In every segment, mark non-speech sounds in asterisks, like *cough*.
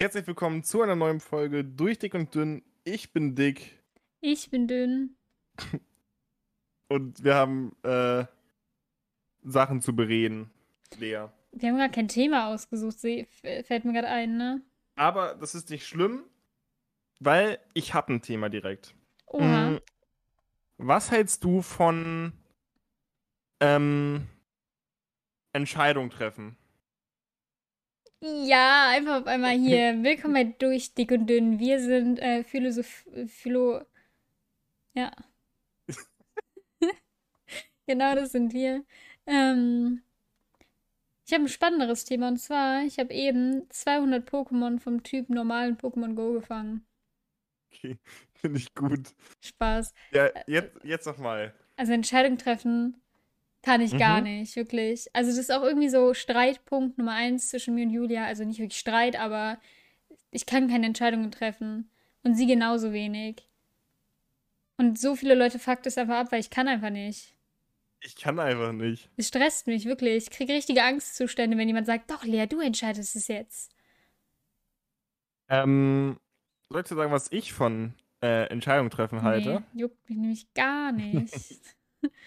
Herzlich willkommen zu einer neuen Folge Durch Dick und Dünn. Ich bin Dick Ich bin dünn. und wir haben äh, Sachen zu bereden. Lea. Wir haben gar kein Thema ausgesucht, fällt mir gerade ein, ne? Aber das ist nicht schlimm, weil ich habe ein Thema direkt. Oha. Mm, Was hältst du von ähm, Entscheidung treffen? Ja, einfach auf einmal hier. Willkommen bei Durch Dick und Dünn. Wir sind äh, Philosoph... Philo... Ja. *laughs* genau, das sind wir. Ähm, ich habe ein spannenderes Thema und zwar, ich habe eben 200 Pokémon vom Typ normalen Pokémon Go gefangen. Okay, *laughs* finde ich gut. Spaß. Ja, jetzt, jetzt noch mal. Also Entscheidung treffen kann ich gar Mhm. nicht, wirklich. Also das ist auch irgendwie so Streitpunkt Nummer eins zwischen mir und Julia. Also nicht wirklich Streit, aber ich kann keine Entscheidungen treffen. Und sie genauso wenig. Und so viele Leute fuckt es einfach ab, weil ich kann einfach nicht. Ich kann einfach nicht. Es stresst mich wirklich. Ich kriege richtige Angstzustände, wenn jemand sagt, doch, Lea, du entscheidest es jetzt. Ähm, soll ich dir sagen, was ich von äh, Entscheidung treffen halte? Nee, juckt mich nämlich gar *laughs* nicht.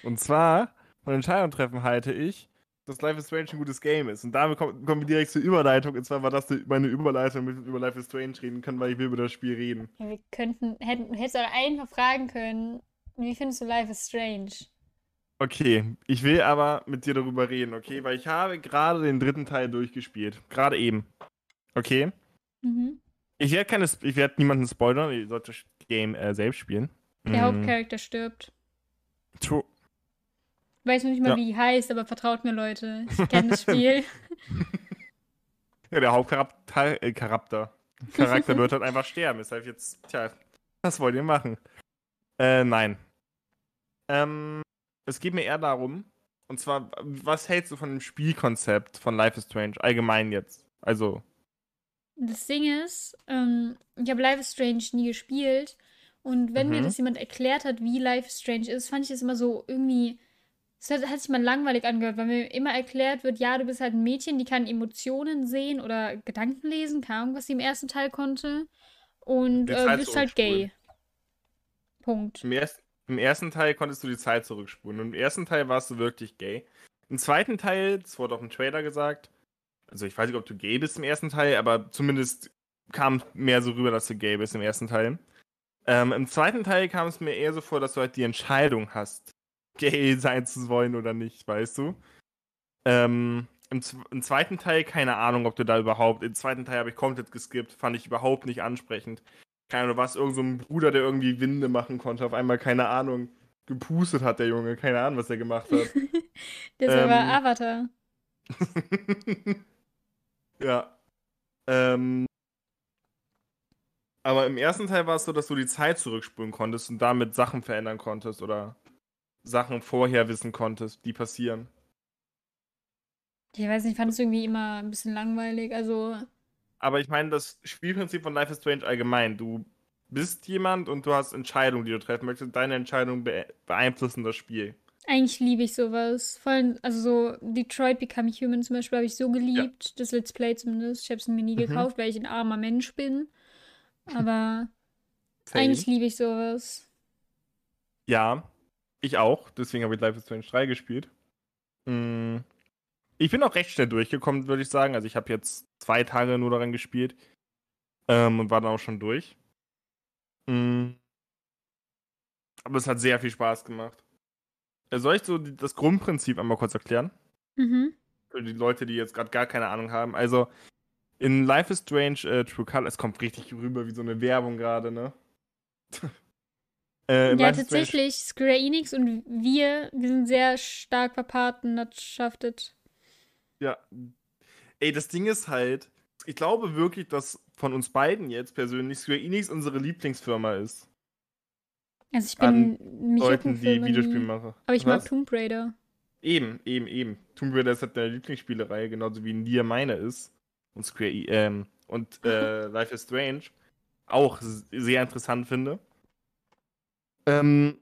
Und zwar, von Entscheidung treffen halte ich, dass Life is Strange ein gutes Game ist. Und damit kommen, kommen wir direkt zur Überleitung. Und zwar war das meine Überleitung, mit über Life is Strange reden können, weil ich will über das Spiel reden. Ja, wir könnten, hätten, hättest du einfach fragen können, wie findest du Life is Strange? Okay, ich will aber mit dir darüber reden, okay? Weil ich habe gerade den dritten Teil durchgespielt. Gerade eben. Okay? Mhm. Ich werde keine, ich werde niemanden spoilern, ihr sollt das Game äh, selbst spielen. Der Mm, Hauptcharakter stirbt. true. Ich weiß noch nicht mal, Ja. wie die heißt, aber vertraut mir, Leute. Ich kenne das Spiel. *laughs* Ja, der Hauptcharakter, äh, Charakter. Charakter wird halt einfach sterben. Deshalb jetzt, tja, was wollt ihr machen? Äh, nein. Ähm, es geht mir eher darum, und zwar, was hältst du von dem Spielkonzept von Life is Strange allgemein jetzt? Also, Das Ding ist, ähm, ich habe Life is Strange nie gespielt. Und wenn mir Mhm. das jemand erklärt hat, wie Life is Strange ist, fand ich das immer so irgendwie. Es hat, hat sich mal langweilig angehört, weil mir immer erklärt wird, ja, du bist halt ein Mädchen, die kann Emotionen sehen oder Gedanken lesen, keine Ahnung, was sie im ersten Teil konnte. Und äh, bist halt gay. Punkt. im, erst, im ersten Teil konntest du die Zeit zurückspulen. Und im ersten Teil warst du wirklich gay. Im zweiten Teil, das wurde auch im Trailer gesagt, also ich weiß nicht, ob du gay bist im ersten Teil, aber zumindest kam mehr so rüber, dass du gay bist im ersten Teil. Ähm, Im zweiten Teil kam es mir eher so vor, dass du halt die Entscheidung hast, gay sein zu wollen oder nicht, weißt du? Ähm, im, Im zweiten Teil keine Ahnung, ob du da überhaupt. Im zweiten Teil habe ich komplett geskippt, fand ich überhaupt nicht ansprechend. Keine Ahnung, du warst irgend so ein Bruder, der irgendwie Winde machen konnte, auf einmal, keine Ahnung, gepustet hat der Junge, keine Ahnung, was er gemacht hat. *laughs* Das war Ähm, Avatar. *laughs* ja. Ähm, aber im ersten Teil war es so, dass du die Zeit zurückspulen konntest und damit Sachen verändern konntest oder Sachen vorher wissen konntest, die passieren. Ich weiß nicht, ich fand es irgendwie immer ein bisschen langweilig. Also, Aber ich meine, das Spielprinzip von Life is Strange allgemein. Du bist jemand und du hast Entscheidungen, die du treffen möchtest. Deine Entscheidungen be beeinflussen das Spiel. eigentlich liebe ich sowas. Vor allem, also so Detroit Become Human zum Beispiel habe ich so geliebt. Das Let's Play zumindest. Ich habe es mir nie Mhm. gekauft, weil ich ein armer Mensch bin. Aber *laughs* eigentlich liebe ich sowas. Ja, ich auch. Deswegen habe ich Life is Strange 3 gespielt. Mm. Ich bin auch recht schnell durchgekommen, würde ich sagen. Also ich habe jetzt zwei Tage nur daran gespielt ähm, und war dann auch schon durch. Mm. Aber es hat sehr viel Spaß gemacht. Äh, Soll ich so das Grundprinzip einmal kurz erklären? Mhm. Für die Leute, die jetzt gerade gar keine Ahnung haben. Also in Life is Strange äh, True Color, es kommt richtig rüber wie so eine Werbung gerade, ne? *laughs* äh, Ja, tatsächlich, Square Enix und wir, wir sind sehr stark verpartnerschaftet. Ja. Ey, das Ding ist halt, ich glaube wirklich, dass von uns beiden jetzt persönlich Square Enix unsere Lieblingsfirma ist. Also ich An bin mich Leuten, die Filme nie. Videospielmacher. Aber ich Was? mag Tomb Raider. Eben, eben, eben. Tomb Raider ist halt deine Lieblingsspielereihe, genauso wie Nier meine ist. Und Square E- ähm, und äh, *laughs* Life is Strange auch sehr interessant finde. Ähm,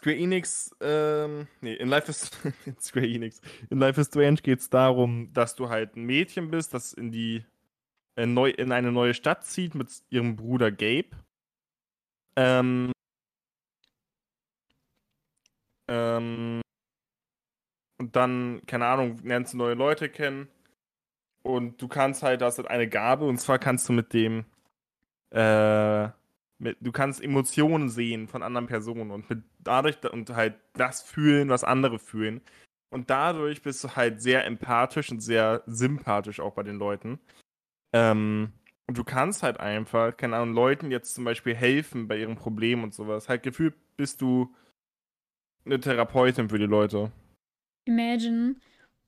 Square Enix, ähm, nee, in Life is *laughs* Square Enix. In Life is Strange geht es darum, dass du halt ein Mädchen bist, das in die äh, neu, in eine neue Stadt zieht mit ihrem Bruder Gabe. Ähm, ähm, und dann, keine Ahnung, lernst du neue Leute kennen. Und du kannst halt, das ist eine Gabe, und zwar kannst du mit dem, äh, mit, du kannst Emotionen sehen von anderen Personen und mit dadurch und halt das fühlen, was andere fühlen. Und dadurch bist du halt sehr empathisch und sehr sympathisch auch bei den Leuten. Ähm, und du kannst halt einfach, keine Ahnung, Leuten jetzt zum Beispiel helfen bei ihren Problemen und sowas. Halt gefühlt bist du eine Therapeutin für die Leute. Imagine,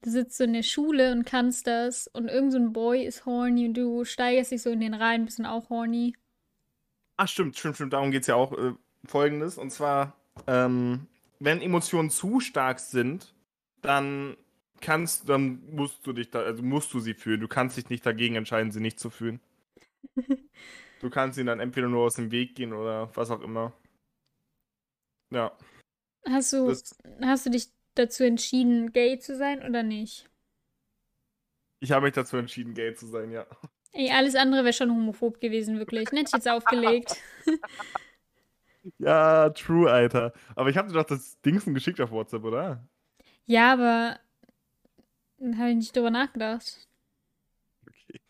du sitzt so in der Schule und kannst das und irgendein so ein Boy ist horny und du steigerst dich so in den rein, bist dann auch horny. Ach, stimmt, stimmt, stimmt. Darum geht es ja auch. Äh, Folgendes. Und zwar, ähm, wenn Emotionen zu stark sind, dann kannst, dann musst du dich da, also musst du sie fühlen. Du kannst dich nicht dagegen entscheiden, sie nicht zu fühlen. *laughs* du kannst ihnen dann entweder nur aus dem Weg gehen oder was auch immer. Ja. Hast du, das, hast du dich dazu entschieden, gay zu sein oder nicht? Ich habe mich dazu entschieden, gay zu sein, ja. Ey, alles andere wäre schon homophob gewesen, wirklich. Hätte ich jetzt aufgelegt. *laughs* ja, true, Alter. Aber ich habe dir doch das Dingsen geschickt auf WhatsApp, oder? Ja, aber habe ich nicht drüber nachgedacht. Okay.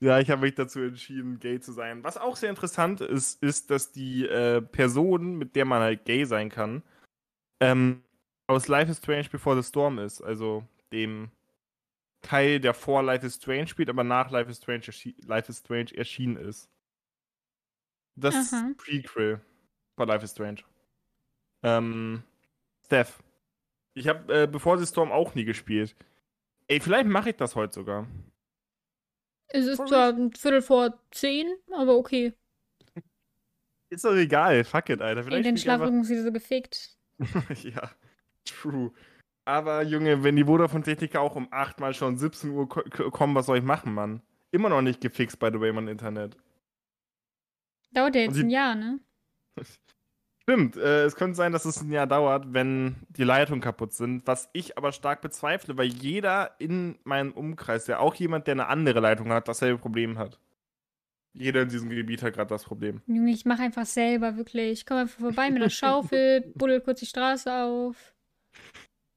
Ja, ich habe mich dazu entschieden, gay zu sein. Was auch sehr interessant ist, ist, dass die äh, Person, mit der man halt gay sein kann, ähm, aus Life is Strange Before the Storm ist. Also dem Teil, der vor Life is Strange spielt, aber nach Life is Strange, Life is Strange erschienen ist. Das Aha. ist Prequel von Life is Strange. Ähm, Steph. Ich habe äh, Before the Storm auch nie gespielt. Ey, vielleicht mache ich das heute sogar. Es ist zwar ein Viertel vor zehn, aber okay. *laughs* Ist doch egal, fuck it, Alter. Vielleicht Ey, den Schlafrücken ist wieder so gefickt. *laughs* ja, true. Aber Junge, wenn die Vodafone-Techniker auch um 8 mal schon 17 Uhr kommen, was soll ich machen, Mann? Immer noch nicht gefixt, by the way, mein Internet. Dauert ja jetzt ein Jahr, ne? *laughs* Stimmt, äh, es könnte sein, dass es ein Jahr dauert, wenn die Leitungen kaputt sind, was ich aber stark bezweifle, weil jeder in meinem Umkreis, ja auch jemand, der eine andere Leitung hat, dasselbe Problem hat. Jeder in diesem Gebiet hat gerade das Problem. Junge, ich mache einfach selber, wirklich. Ich komme einfach vorbei mit einer *laughs* Schaufel, buddel kurz die Straße auf.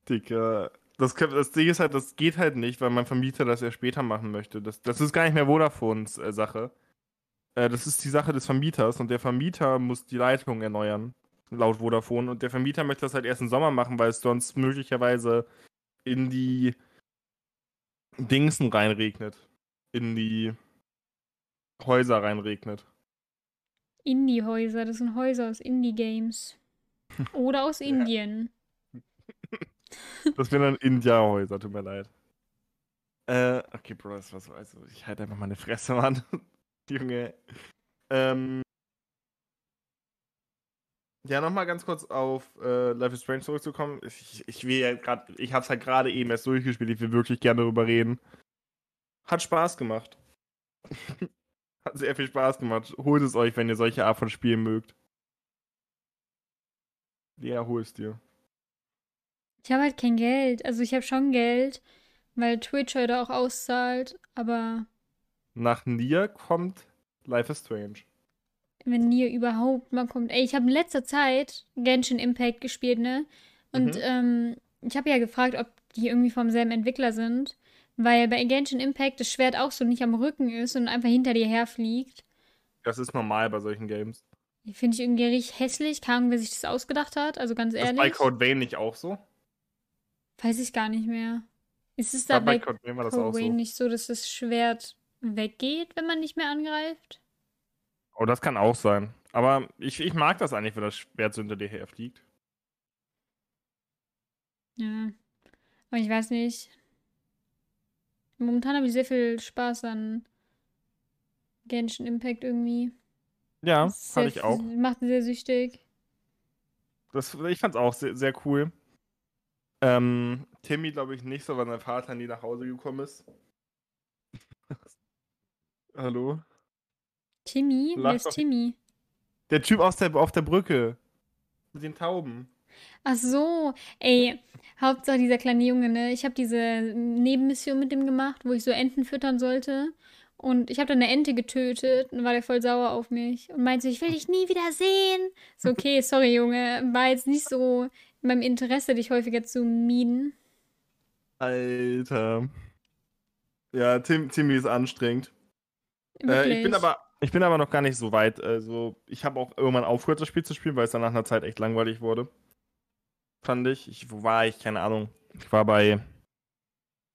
Dicker. Das, das Ding ist halt, das geht halt nicht, weil mein Vermieter das ja später machen möchte. Das, das ist gar nicht mehr Vodafones äh, Sache. Äh, das ist die Sache des Vermieters und der Vermieter muss die Leitung erneuern, laut Vodafone. Und der Vermieter möchte das halt erst im Sommer machen, weil es sonst möglicherweise in die Dingsen reinregnet. In die Häuser reinregnet. Indie-Häuser, das sind Häuser aus Indie-Games. *laughs* Oder aus Indien. Das wären dann India-Häuser, tut mir leid. Äh, okay, Bro, das war so, also ich halte einfach meine Fresse, Mann. *laughs* Junge. Ähm. Ja, nochmal ganz kurz auf äh, Life is Strange zurückzukommen. Ich, ich will ja gerade, ich hab's halt gerade eben erst durchgespielt, ich will wirklich gerne darüber reden. Hat Spaß gemacht. *laughs* Hat sehr viel Spaß gemacht. Holt es euch, wenn ihr solche Art von Spielen mögt. Ja, hol es dir. Ich habe halt kein Geld. Also ich habe schon Geld, weil Twitch heute auch auszahlt, aber. Nach Nier kommt Life is Strange. Wenn Nier überhaupt mal kommt. Ey, ich habe in letzter Zeit Genshin Impact gespielt, ne? Und mhm. ähm, ich habe ja gefragt, ob die irgendwie vom selben Entwickler sind. Weil bei Genshin Impact das Schwert auch so nicht am Rücken ist und einfach hinter dir herfliegt. Das ist normal bei solchen Games. Finde ich irgendwie richtig hässlich. Keine Ahnung, wer sich das ausgedacht hat. Also ganz ehrlich. Ist bei Code Vein nicht auch so? Weiß ich gar nicht mehr. Ist es da bei, bei Code Vein war das Code auch so. nicht so, dass das Schwert weggeht, wenn man nicht mehr angreift? Oh, das kann auch sein. Aber ich, ich mag das eigentlich, wenn das Schwert so hinter dir herfliegt. Ja. Aber ich weiß nicht. Momentan habe ich sehr viel Spaß an Genshin Impact irgendwie. Ja, hatte ich auch. Macht sehr süchtig. Das, ich fand's auch sehr, sehr cool. Ähm, Timmy glaube ich nicht so, weil sein Vater nie nach Hause gekommen ist. *laughs* Hallo? Timmy? Wer ist Timmy? Der Typ aus der, auf der Brücke. Mit den Tauben. Ach so, ey, Hauptsache dieser kleine Junge, ne? Ich habe diese Nebenmission mit dem gemacht, wo ich so Enten füttern sollte. Und ich habe dann eine Ente getötet und war der voll sauer auf mich und meinte, ich will dich nie wieder sehen. So, okay, sorry, Junge. War jetzt nicht so meinem Interesse, dich häufiger zu mieden. Alter. Ja, Tim, Timmy ist anstrengend. Äh, ich bin aber ich bin aber noch gar nicht so weit. Also, ich habe auch irgendwann aufgehört, das Spiel zu spielen, weil es dann nach einer Zeit echt langweilig wurde. Fand ich. ich wo war ich? Keine Ahnung. Ich war bei.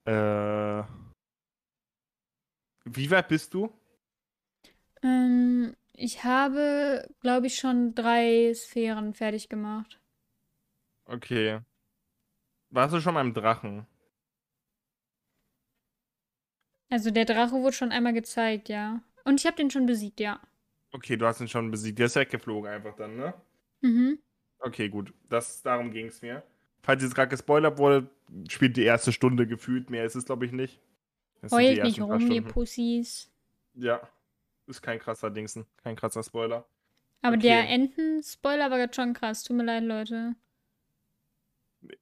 Äh, wie weit bist du? Ähm, ich habe, glaube ich, schon drei Sphären fertig gemacht. Okay. Warst du schon beim Drachen? Also der Drache wurde schon einmal gezeigt, ja. Und ich habe den schon besiegt, ja. Okay, du hast ihn schon besiegt. Der ist weggeflogen einfach dann, ne? Mhm. Okay, gut. Das, darum ging es mir. Falls jetzt gerade gespoilert wurde, spielt die erste Stunde gefühlt. Mehr ist es, glaube ich, nicht. Das Heult nicht rum, ihr Pussys. Ja. Ist kein krasser Dingsen. Kein krasser Spoiler. Aber okay. der Enten-Spoiler war gerade schon krass. Tut mir leid, Leute.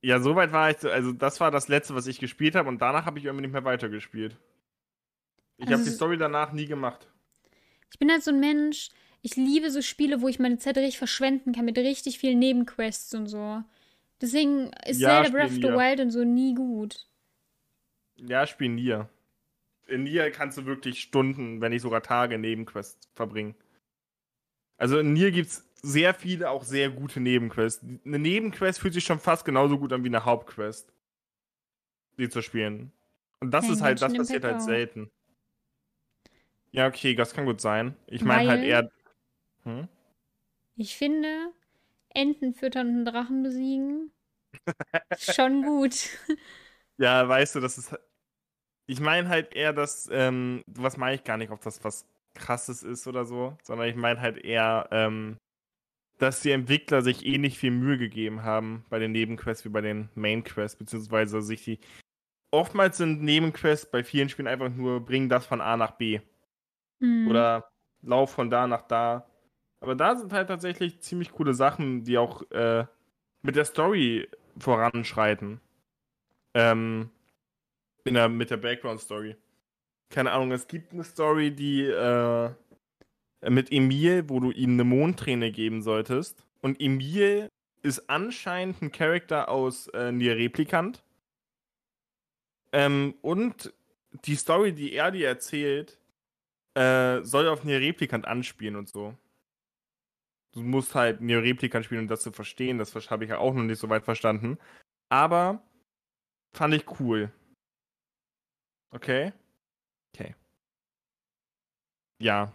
Ja, soweit war ich. Also, das war das letzte, was ich gespielt habe. Und danach habe ich irgendwie nicht mehr weitergespielt. Ich also, habe die Story danach nie gemacht. Ich bin halt so ein Mensch, ich liebe so Spiele, wo ich meine Zeit richtig verschwenden kann mit richtig vielen Nebenquests und so. Deswegen ist ja, Zelda Breath of the Wild und so nie gut. Ja, spiel Nier. In Nier kannst du wirklich Stunden, wenn nicht sogar Tage Nebenquests verbringen. Also in Nier gibt es sehr viele, auch sehr gute Nebenquests. Eine Nebenquest fühlt sich schon fast genauso gut an wie eine Hauptquest. Die zu spielen. Und das Nein, ist halt, das passiert halt selten. Ja, okay, das kann gut sein. Ich meine halt eher. Hm? Ich finde, Enten füttern und Drachen besiegen. *laughs* schon gut. Ja, weißt du, das ist. Ich meine halt eher, dass. Ähm, was meine ich gar nicht, ob das was krasses ist oder so, sondern ich meine halt eher, ähm, dass die Entwickler sich ähnlich eh viel Mühe gegeben haben bei den Nebenquests wie bei den Mainquests, beziehungsweise sich die. Oftmals sind Nebenquests bei vielen Spielen einfach nur, bringen das von A nach B. Mhm. Oder lauf von da nach da. Aber da sind halt tatsächlich ziemlich coole Sachen, die auch äh, mit der Story voranschreiten. Ähm, in der, mit der Background-Story. Keine Ahnung, es gibt eine Story, die äh, mit Emil, wo du ihm eine Mondträne geben solltest. Und Emil ist anscheinend ein Charakter aus äh, Nier Replikant. Ähm, und die Story, die er dir erzählt, äh, soll auf Nier Replikant anspielen und so. Du musst halt Nier Replikant spielen, um das zu verstehen. Das habe ich ja auch noch nicht so weit verstanden. Aber fand ich cool. Okay? Okay. Ja.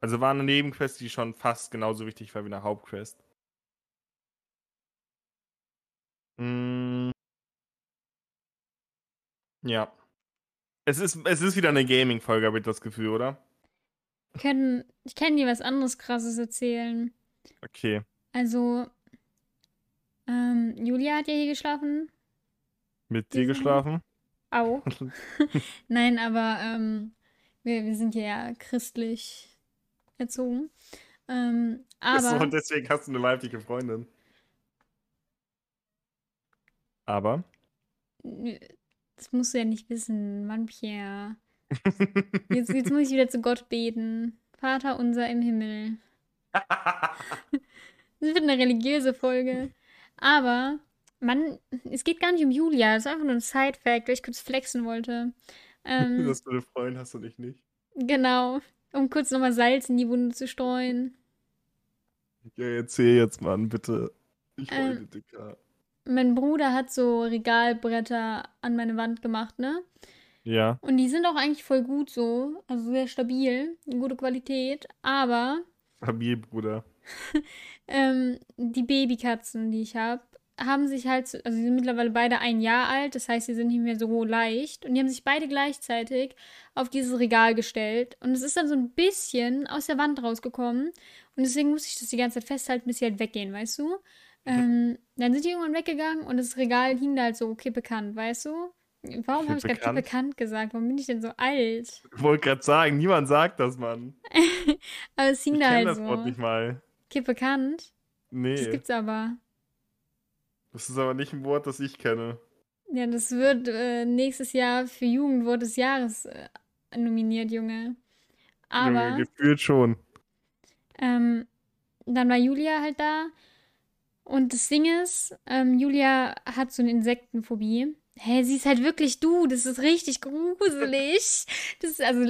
Also war eine Nebenquest, die schon fast genauso wichtig war wie eine Hauptquest. Mm. Ja. Es ist, es ist wieder eine Gaming-Folge, habe ich das Gefühl, oder? Ich kann, ich kann dir was anderes Krasses erzählen. Okay. Also, ähm, Julia hat ja hier geschlafen. Mit dir geschlafen? Auch. *laughs* *laughs* Nein, aber ähm, wir, wir sind ja christlich erzogen. Ähm, *laughs* aber. Und deswegen hast du eine weibliche Freundin. Aber? Das musst du ja nicht wissen, Mann, Pierre. *laughs* Jetzt, jetzt muss ich wieder zu Gott beten. Vater unser im Himmel. *laughs* das wird eine religiöse Folge. Aber, Mann, es geht gar nicht um Julia. Das ist einfach nur ein Side-Fact, weil ich kurz flexen wollte. Ähm, Dass du eine Freundin hast und ich nicht. Genau. Um kurz nochmal Salz in die Wunde zu streuen. Ja, erzähl jetzt, Mann, bitte. Ich wollte ähm, dicker mein Bruder hat so Regalbretter an meine Wand gemacht, ne? Ja. Und die sind auch eigentlich voll gut so, also sehr stabil, gute Qualität, aber. Stabil, Bruder. *laughs* ähm, die Babykatzen, die ich habe, haben sich halt, also sie sind mittlerweile beide ein Jahr alt, das heißt, sie sind nicht mehr so leicht. Und die haben sich beide gleichzeitig auf dieses Regal gestellt. Und es ist dann so ein bisschen aus der Wand rausgekommen. Und deswegen musste ich das die ganze Zeit festhalten, bis sie halt weggehen, weißt du? Ähm, dann sind die irgendwann weggegangen und das Regal hing da halt so kippekant, weißt du? Warum habe ich gerade kippekant gesagt? Warum bin ich denn so alt? Ich wollte gerade sagen, niemand sagt das, Mann. *laughs* aber es hing ich da halt das so. Wort nicht mal. Kippekant? Nee. Das gibt's aber. Das ist aber nicht ein Wort, das ich kenne. Ja, das wird äh, nächstes Jahr für Jugendwort des Jahres äh, nominiert, Junge. Aber. Junge, gefühlt schon. Ähm, dann war Julia halt da. Und das Ding ist, ähm, Julia hat so eine Insektenphobie. Hä, sie ist halt wirklich du. Das ist richtig gruselig. *laughs* Das ist, also,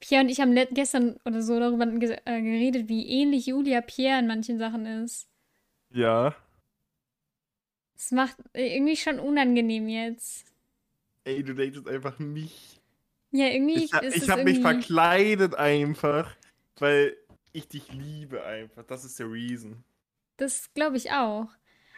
Pierre und ich haben gestern oder so darüber äh, geredet, wie ähnlich Julia Pierre in manchen Sachen ist. Ja. Es macht irgendwie schon unangenehm jetzt. Ey, du datest einfach mich. Ja, irgendwie Ich, habe mich irgendwie... verkleidet einfach, weil ich dich liebe einfach. Das ist der Reason. Das glaube ich auch.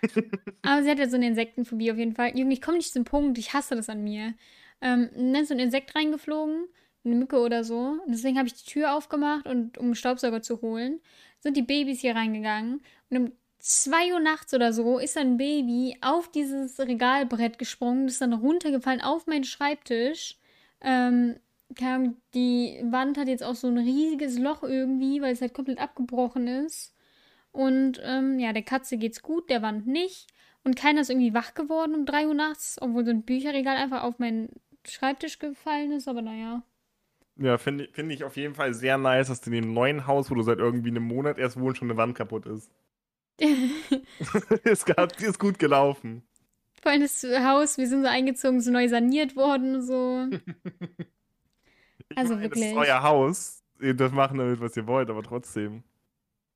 *laughs* Aber sie hat ja so eine Insektenphobie auf jeden Fall. Junge, ich komme nicht zum Punkt. Ich hasse das an mir. Ähm, dann ist so ein Insekt reingeflogen, eine Mücke oder so. Und deswegen habe ich die Tür aufgemacht und um einen Staubsauger zu holen, sind die Babys hier reingegangen. Und um 2 Uhr nachts oder so ist ein Baby auf dieses Regalbrett gesprungen, ist dann runtergefallen auf meinen Schreibtisch. Ähm, die Wand hat jetzt auch so ein riesiges Loch irgendwie, weil es halt komplett abgebrochen ist. Und ähm, ja, der Katze geht's gut, der Wand nicht. Und keiner ist irgendwie wach geworden um 3 Uhr nachts, obwohl so ein Bücherregal einfach auf meinen Schreibtisch gefallen ist, aber naja. Ja, finde ich- finde ich auf jeden Fall sehr nice, dass in dem neuen Haus, wo du seit irgendwie einem Monat erst wohnst, schon eine Wand kaputt ist. *laughs* ist, grad, ist gut gelaufen. Vor allem das Haus, wir sind so eingezogen, so neu saniert worden und so. *laughs* Also meine, Das wirklich. ist euer Haus. Ihr dürft machen damit, was ihr wollt, aber trotzdem.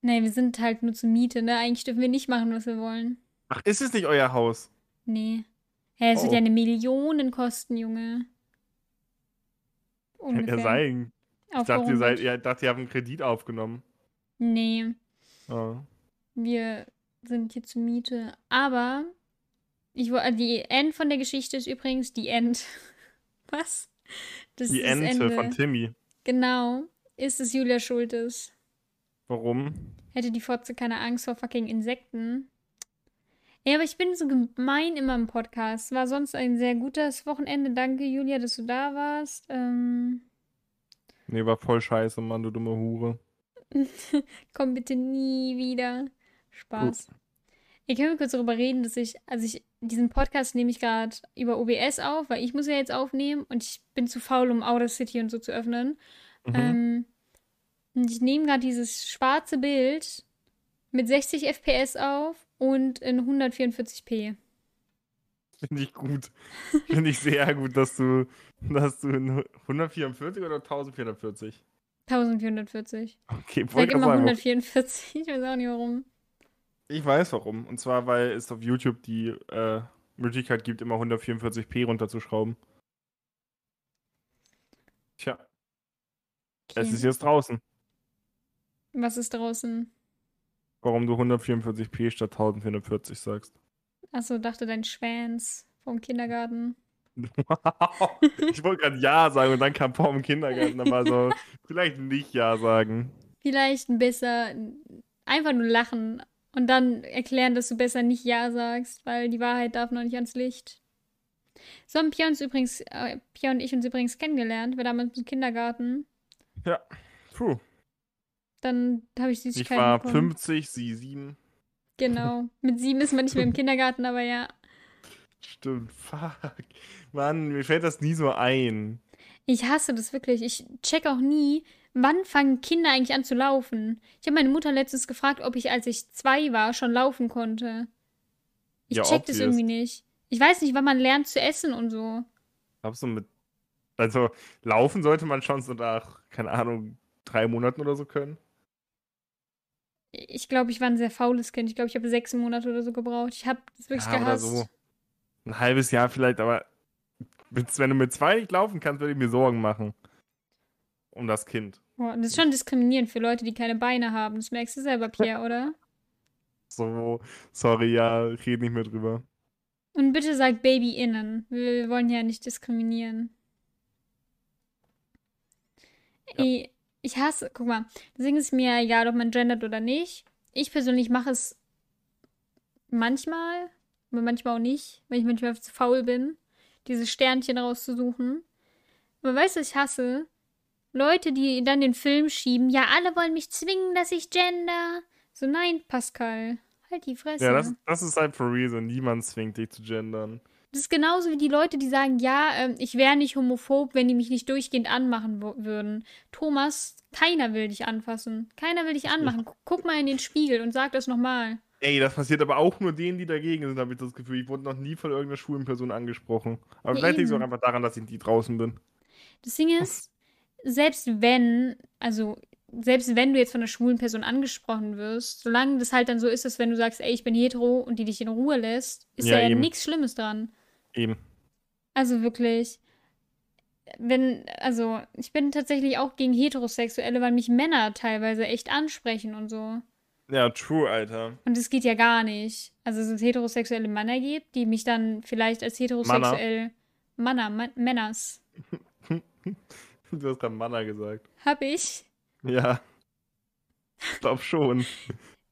Nee, wir sind halt nur zur Miete, ne? Eigentlich dürfen wir nicht machen, was wir wollen. Ach, ist es nicht euer Haus? Nee. Hä, es wird Oh. ja eine Million kosten, Junge. Kann ja Ungefähr. sein. Ich dachte, ihr, seid, ihr dachte, ihr habt einen Kredit aufgenommen. Nee. Ah. Wir sind hier zur Miete. Aber ich die End von der Geschichte ist übrigens die End. *laughs* Was? Das Die ist das Ente Ende. von Timmy. Genau. Ist es Julia Schultes? Warum? Hätte die Fotze keine Angst vor fucking Insekten? Ja, aber ich bin so gemein immer im Podcast. War sonst ein sehr gutes Wochenende. Danke, Julia, dass du da warst. Ähm, Nee, war voll scheiße, Mann, du dumme Hure. *laughs* komm bitte nie wieder. Spaß. Ich kann kurz darüber reden, dass ich, also ich, diesen Podcast nehme ich gerade über OBS auf, weil ich muss ja jetzt aufnehmen und ich bin zu faul, um Audacity und so zu öffnen. Mhm. Ähm, und ich nehme gerade dieses schwarze Bild mit 60 FPS auf und in 144p. Finde ich gut. Finde ich sehr gut, dass du, dass du in 144 oder 1440? 1440. Okay, Ich sag immer gerade sagen. 144. Ich weiß auch nicht warum. Ich weiß warum. Und zwar, weil es auf YouTube die äh, Möglichkeit gibt, immer 144p runterzuschrauben. Tja, es Okay. ist jetzt draußen. Was ist draußen? Warum du 144p statt 1440 sagst. Achso, dachte dein Schwanz vom Kindergarten. ich wollte gerade Ja sagen und dann kam im Kindergarten. War so, *laughs* vielleicht nicht Ja sagen. Vielleicht ein besser einfach nur lachen und dann erklären, dass du besser nicht Ja sagst, weil die Wahrheit darf noch nicht ans Licht. So haben Pia uns übrigens, äh, Pia und ich uns übrigens kennengelernt, wir damals im Kindergarten. Puh. Dann habe ich Ich Süßigkeiten war bekommen. 50, sie 7. Genau. Mit sieben ist man nicht mehr im *laughs* Kindergarten, aber ja. Stimmt, fuck. Mann, mir fällt das nie so ein. Ich hasse das wirklich. Ich check auch nie, wann fangen Kinder eigentlich an zu laufen. Ich habe meine Mutter letztens gefragt, ob ich, als ich zwei war, schon laufen konnte. Ich Ja, check das irgendwie nicht. Ich weiß nicht, wann man lernt zu essen und so. Glaubst du mit. Also, laufen sollte man schon so nach, keine Ahnung, drei Monaten oder so können. Ich glaube, ich war ein sehr faules Kind. Ich glaube, ich habe sechs Monate oder so gebraucht. Ich habe das wirklich Ja, oder gehasst. so. Ein halbes Jahr vielleicht, aber wenn du mit zwei nicht laufen kannst, würde ich mir Sorgen machen. Um das Kind. Boah, das ist schon diskriminierend für Leute, die keine Beine haben. Das merkst du selber, Pierre, oder? So, sorry, ja, red nicht mehr drüber. Und bitte sag Baby innen. Wir wollen ja nicht diskriminieren. Ja. Ey, Ich hasse, guck mal, deswegen ist mir egal, ob man gendert oder nicht. Ich persönlich mache es manchmal, aber manchmal auch nicht, weil ich manchmal zu faul bin, diese Sternchen rauszusuchen. Aber weißt du, ich hasse? Leute, die dann den Film schieben, ja, alle wollen mich zwingen, dass ich gender. So, nein, Pascal, halt die Fresse. Ja, das, das ist halt for reason. Niemand zwingt dich zu gendern. Das ist genauso wie die Leute, die sagen, ja, ähm, ich wäre nicht homophob, wenn die mich nicht durchgehend anmachen würden. Thomas, keiner will dich anfassen. Keiner will dich anmachen. Guck mal in den Spiegel und sag das nochmal. Ey, das passiert aber auch nur denen, die dagegen sind, habe ich das Gefühl. Ich wurde noch nie von irgendeiner schwulen Person angesprochen. Aber Ja, vielleicht liegt es auch einfach daran, dass ich nie draußen bin. Das Ding ist, selbst wenn, also selbst wenn du jetzt von einer schwulen Person angesprochen wirst, solange das halt dann so ist, dass wenn du sagst, ey, ich bin hetero und die dich in Ruhe lässt, ist Ja, ja, nichts Schlimmes dran. Eben. Also wirklich, wenn, also ich bin tatsächlich auch gegen Heterosexuelle, weil mich Männer teilweise echt ansprechen und so. Ja, true, Alter. Und das geht ja gar nicht. Also dass es heterosexuelle Männer gibt, die mich dann vielleicht als heterosexuell Männer, Ma Männers, *laughs* *laughs* Du hast gerade Manna gesagt. hab ich. Ja. Ich glaub schon.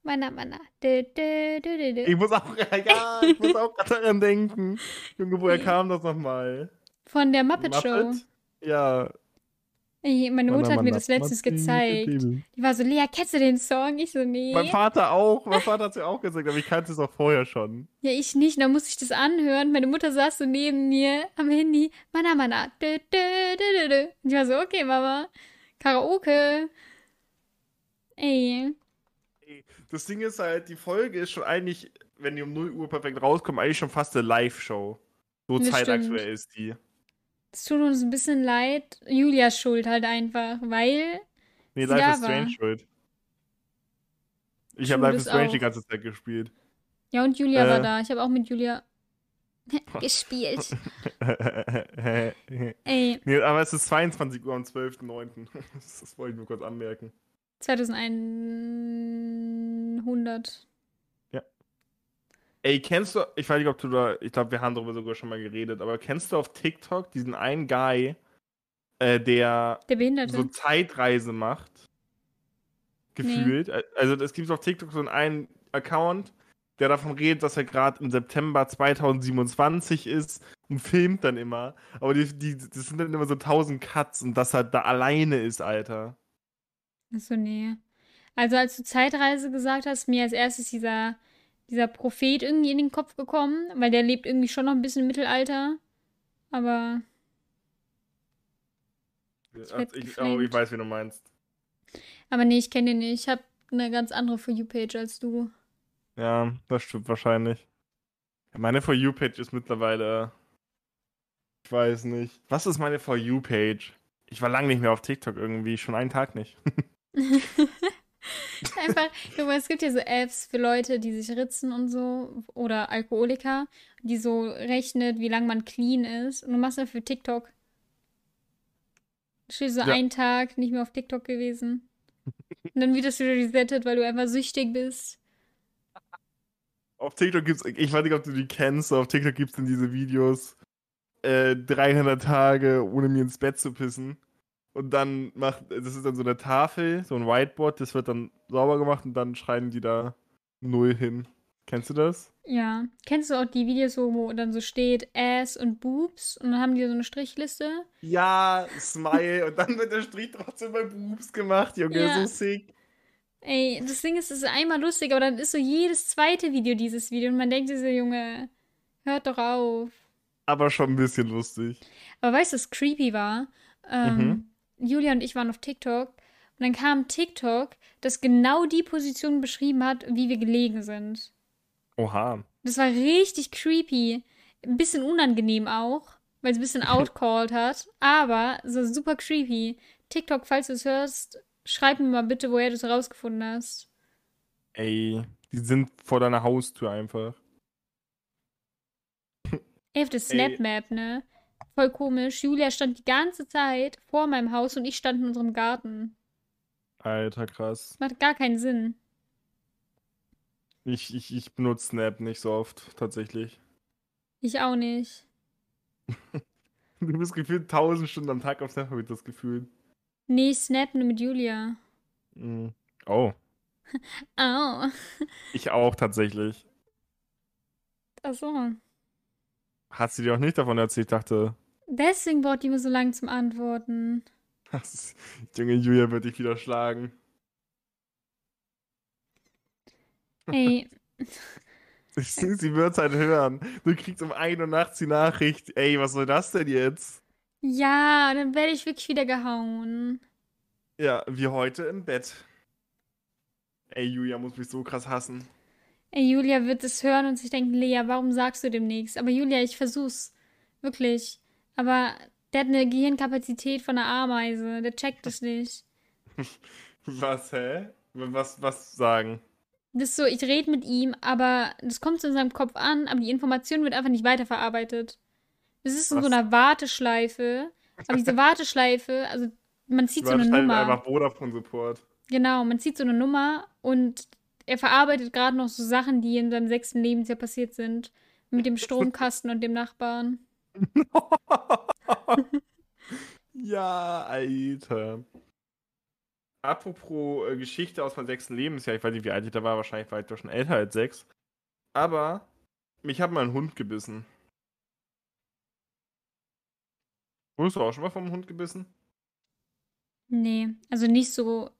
Männer, Männer. Dö, dö, dö, dö, dö. Ich muss auch, *laughs* ja, ich muss auch gerade daran denken. Junge, woher kam das nochmal? Von der Muppet, Show. Muppet? Ja. Ey, meine Mutter hat mir das letztens gezeigt. Die war so, Lea, kennst du den Song? Ich so, nee. Mein Vater auch. Mein Vater hat es ja auch gesagt, aber ich kannte es auch vorher schon. Ja, ich nicht. Da musste ich das anhören. Meine Mutter saß so neben mir am Handy. Mana, mana. Dö, dö, dö, dö, dö. Und ich war so, okay, Mama. Karaoke. Ey. Das Ding ist halt, die Folge ist schon eigentlich, wenn die um 0 Uhr perfekt rauskommt, eigentlich schon fast eine Live-Show. So Das zeitaktuell stimmt. ist die. Es tut uns ein bisschen leid. Julias Schuld halt einfach, weil. Nee, Life is Strange schuld. Ich habe Life is Strange auch. die ganze Zeit gespielt. Ja, und Julia Äh. war da. Ich habe auch mit Julia *laughs* gespielt. *laughs* Ey, nee, aber es ist 22 Uhr am 12.09. Das, *laughs* das wollte ich nur kurz anmerken. 2100. Ey, kennst du, ich weiß nicht, ob du da, ich glaube, wir haben darüber sogar schon mal geredet, aber kennst du auf TikTok diesen einen Guy, äh, der Der Behinderte. so Zeitreise macht? Gefühlt. Also es gibt auf TikTok so einen, einen Account, der davon redet, dass er gerade im September 2027 ist und filmt dann immer. Aber die, die, das sind dann immer so 1000 Cuts und dass er da alleine ist, Alter. Achso, nee. Also, als du Zeitreise gesagt hast, mir als erstes dieser, dieser Prophet irgendwie in den Kopf gekommen, weil der lebt irgendwie schon noch ein bisschen im Mittelalter. Aber Ich, werd ich, oh, ich weiß, wie du meinst. Aber nee, ich kenne den nicht. Ich habe eine ganz andere For You-Page als du. Ja, das stimmt wahrscheinlich. Meine For You-Page ist mittlerweile. Ich weiß nicht. Was ist meine For You-Page? Ich war lange nicht mehr auf TikTok irgendwie, schon einen Tag nicht. *laughs* *laughs* *laughs* Einfach, guck mal, es gibt ja so Apps für Leute, die sich ritzen und so, oder Alkoholiker, die so rechnet, wie lange man clean ist. Und du machst das für TikTok. Du stehst so Ja. einen Tag nicht mehr auf TikTok gewesen. Und dann wird das wieder resettet, weil du einfach süchtig bist. Auf TikTok gibt's, ich weiß nicht, ob du die kennst, auf TikTok gibt's dann diese Videos, äh, 300 Tage ohne mir ins Bett zu pissen. Und dann macht, das ist dann so eine Tafel, so ein Whiteboard, das wird dann sauber gemacht und dann schreiben die da null hin. Kennst du das? Ja. Kennst du auch die Videos, wo, dann so steht Ass und Boobs und dann haben die so eine Strichliste? Ja, Smile und dann wird der Strich trotzdem bei Boobs gemacht, Junge, Ja. so sick. Ey, das Ding ist, es ist einmal lustig, aber dann ist so jedes zweite Video dieses Video und man denkt sich so, Junge, hört doch auf. Aber schon ein bisschen lustig. Aber weißt du, was creepy war? Ähm, Mhm. Julia und ich waren auf TikTok und dann kam TikTok, das genau die Position beschrieben hat, wie wir gelegen sind. Oha. Das war richtig creepy. Ein bisschen unangenehm auch, weil es ein bisschen *laughs* outcalled hat, aber so super creepy. TikTok, falls du es hörst, schreib mir mal bitte, woher du es rausgefunden hast. Ey, die sind vor deiner Haustür einfach. Ey, auf der Snap Map, ne? Voll komisch. Julia stand die ganze Zeit vor meinem Haus und ich stand in unserem Garten. Alter, krass. Macht gar keinen Sinn. Ich, ich, ich benutze Snap nicht so oft, tatsächlich. Ich auch nicht. *laughs* Du bist gefühlt 1000 Stunden am Tag auf Snap, habe ich das Gefühl. Nee, ich snap nur mit Julia. Mhm. Oh, *laughs* Au. *laughs* ich auch tatsächlich. Achso. Hat sie dir auch nicht davon erzählt? Ich dachte, Deswegen braucht die immer so lange zum Antworten. ist, *laughs* Junge Julia wird dich wieder schlagen. Ey. *laughs* Sie wird es halt hören. Du kriegst um 1 Uhr nachts die Nachricht. Ey, was soll das denn jetzt? Ja, dann werde ich wirklich wieder gehauen. Ja, wie heute im Bett. Ey, Julia muss mich so krass hassen. Ey, Julia wird es hören und sich denken, Lea, warum sagst du dem nichts? Aber Julia, ich versuch's. Wirklich. Aber der hat eine Gehirnkapazität von einer Ameise. Der checkt es nicht. *laughs* Was, hä? Was, was sagen? Das ist so, ich rede mit ihm, aber das kommt zu in seinem Kopf an, aber die Information wird einfach nicht weiterverarbeitet. Das ist in Was? so einer Warteschleife. Aber diese Warteschleife, also man zieht so eine Nummer. einfach Vodafone Support. Genau, man zieht so eine Nummer und er verarbeitet gerade noch so Sachen, die in seinem sechsten Lebensjahr passiert sind. Mit dem *laughs* Stromkasten und dem Nachbarn. Ja, Alter. Apropos äh, Geschichte aus meinem sechsten Lebensjahr, ich weiß nicht, wie alt ich da war, wahrscheinlich war ich doch schon älter als sechs. Aber mich hat mal ein Hund gebissen. Wurdest du auch schon mal vom Hund gebissen? Nee, also nicht so.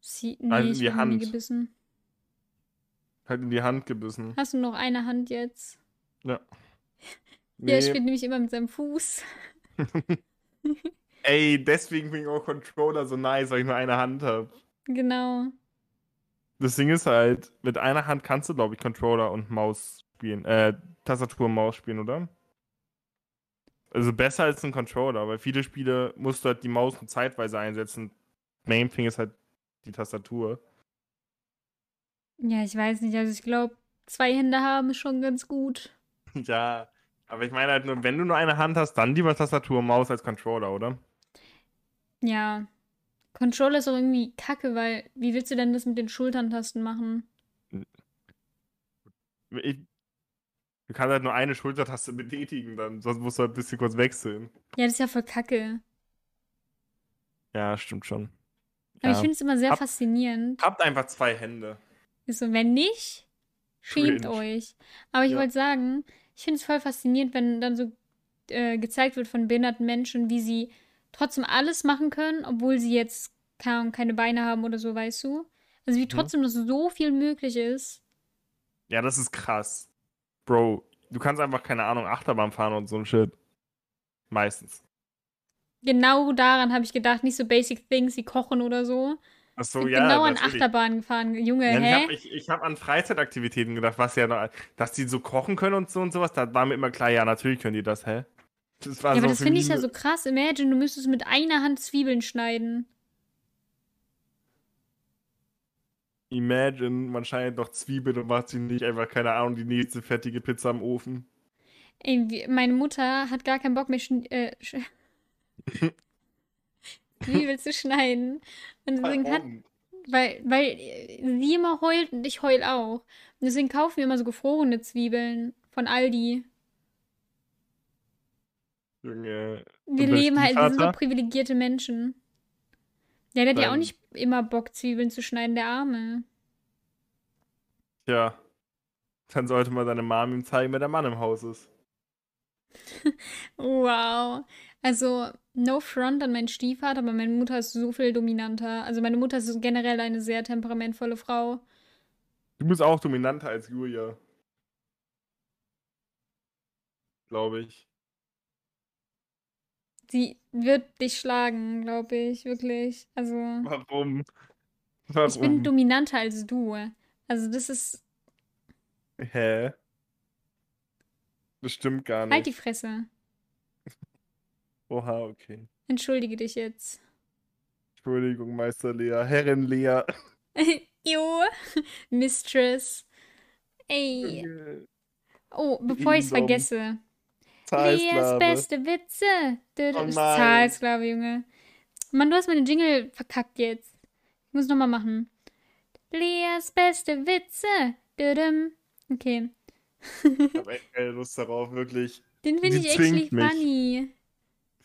Sie, nee, Also in die Hand. gebissen. Halt in die Hand gebissen. Hast du noch eine Hand jetzt? Ja. Ja, er spielt nämlich immer mit seinem Fuß. *laughs* Ey, deswegen bin ich auch Controller so nice, weil ich nur eine Hand habe. Genau. Das Ding ist halt, mit einer Hand kannst du, glaube ich, Controller und Maus spielen. Äh, Tastatur und Maus spielen, oder? Also besser als ein Controller, weil viele Spiele musst du halt die Maus nur zeitweise einsetzen. Main Thing ist halt die Tastatur. Ja, ich weiß nicht. Also ich glaube, zwei Hände haben ist schon ganz gut. *laughs* ja, aber ich meine halt nur, wenn du nur eine Hand hast, dann lieber Tastatur und Maus als Controller, oder? Ja. Controller ist auch irgendwie kacke, weil wie willst du denn das mit den Schulterntasten machen? Ich, du kannst halt nur eine Schultertaste betätigen, dann sonst musst du halt ein bisschen kurz wechseln. Ja, das ist ja voll kacke. Ja, stimmt schon. Aber ich Ja. finde es immer sehr Hab- faszinierend. Habt einfach zwei Hände. Ist so, wenn nicht, schämt Cringe. euch. Aber ich Ja. wollte sagen, ich finde es voll faszinierend, wenn dann so äh, gezeigt wird von behinderten Menschen, wie sie trotzdem alles machen können, obwohl sie jetzt keine, keine Beine haben oder so, weißt du? Also wie trotzdem noch so viel möglich ist. Ja, das ist krass. Bro, du kannst einfach, keine Ahnung, Achterbahn fahren und so ein Shit. Meistens. Genau daran habe ich gedacht, nicht so basic things wie kochen oder so. Achso, Ich bin ja. genau an natürlich. Achterbahn gefahren. Junge, Ja, ich hä? habe ich, ich hab an Freizeitaktivitäten gedacht, was ja noch, dass die so kochen können und so und sowas, da war mir immer klar, ja, natürlich können die das, hä? Das war ja, aber so das für finde ich ja so krass. Imagine, du müsstest mit einer Hand Zwiebeln schneiden. Imagine, man schneidet noch Zwiebeln und macht sich nicht einfach, keine Ahnung, die nächste fertige Pizza im Ofen. Ey, meine Mutter hat gar keinen Bock mehr, schn äh, sch *laughs* Zwiebel zu schneiden. Und deswegen hat, weil, weil sie immer heult und ich heul auch. Und deswegen kaufen wir immer so gefrorene Zwiebeln von Aldi. Junge. Wir leben halt, wir sind so privilegierte Menschen. Ja, der hat ja auch nicht immer Bock, Zwiebeln zu schneiden, der Arme. Tja. Dann sollte man seine Mom ihm zeigen, wer der Mann im Haus ist. *laughs* Wow. Also, no front an meinen Stiefvater, aber meine Mutter ist so viel dominanter. Also, meine Mutter ist generell eine sehr temperamentvolle Frau. Du bist auch dominanter als Julia. Glaube ich. Sie wird dich schlagen, glaube ich, wirklich. Also, Warum? ich bin Warum? dominanter als du. Also, das ist. Hä? Das stimmt gar Halt die nicht. Fresse. Oha, okay. Entschuldige dich jetzt. Entschuldigung, Meister Lea. Herrin Lea. *laughs* Jo, *laughs* Mistress. Ey. Oh, bevor ich es vergesse. Leas beste Witze. Oh. Zahlsklave, Junge. Mann, du hast meinen Jingle verkackt jetzt. Ich muss nochmal machen. Leas beste Witze. Okay. Ich hab echt keine Lust darauf, wirklich. Den finde ich mich. funny.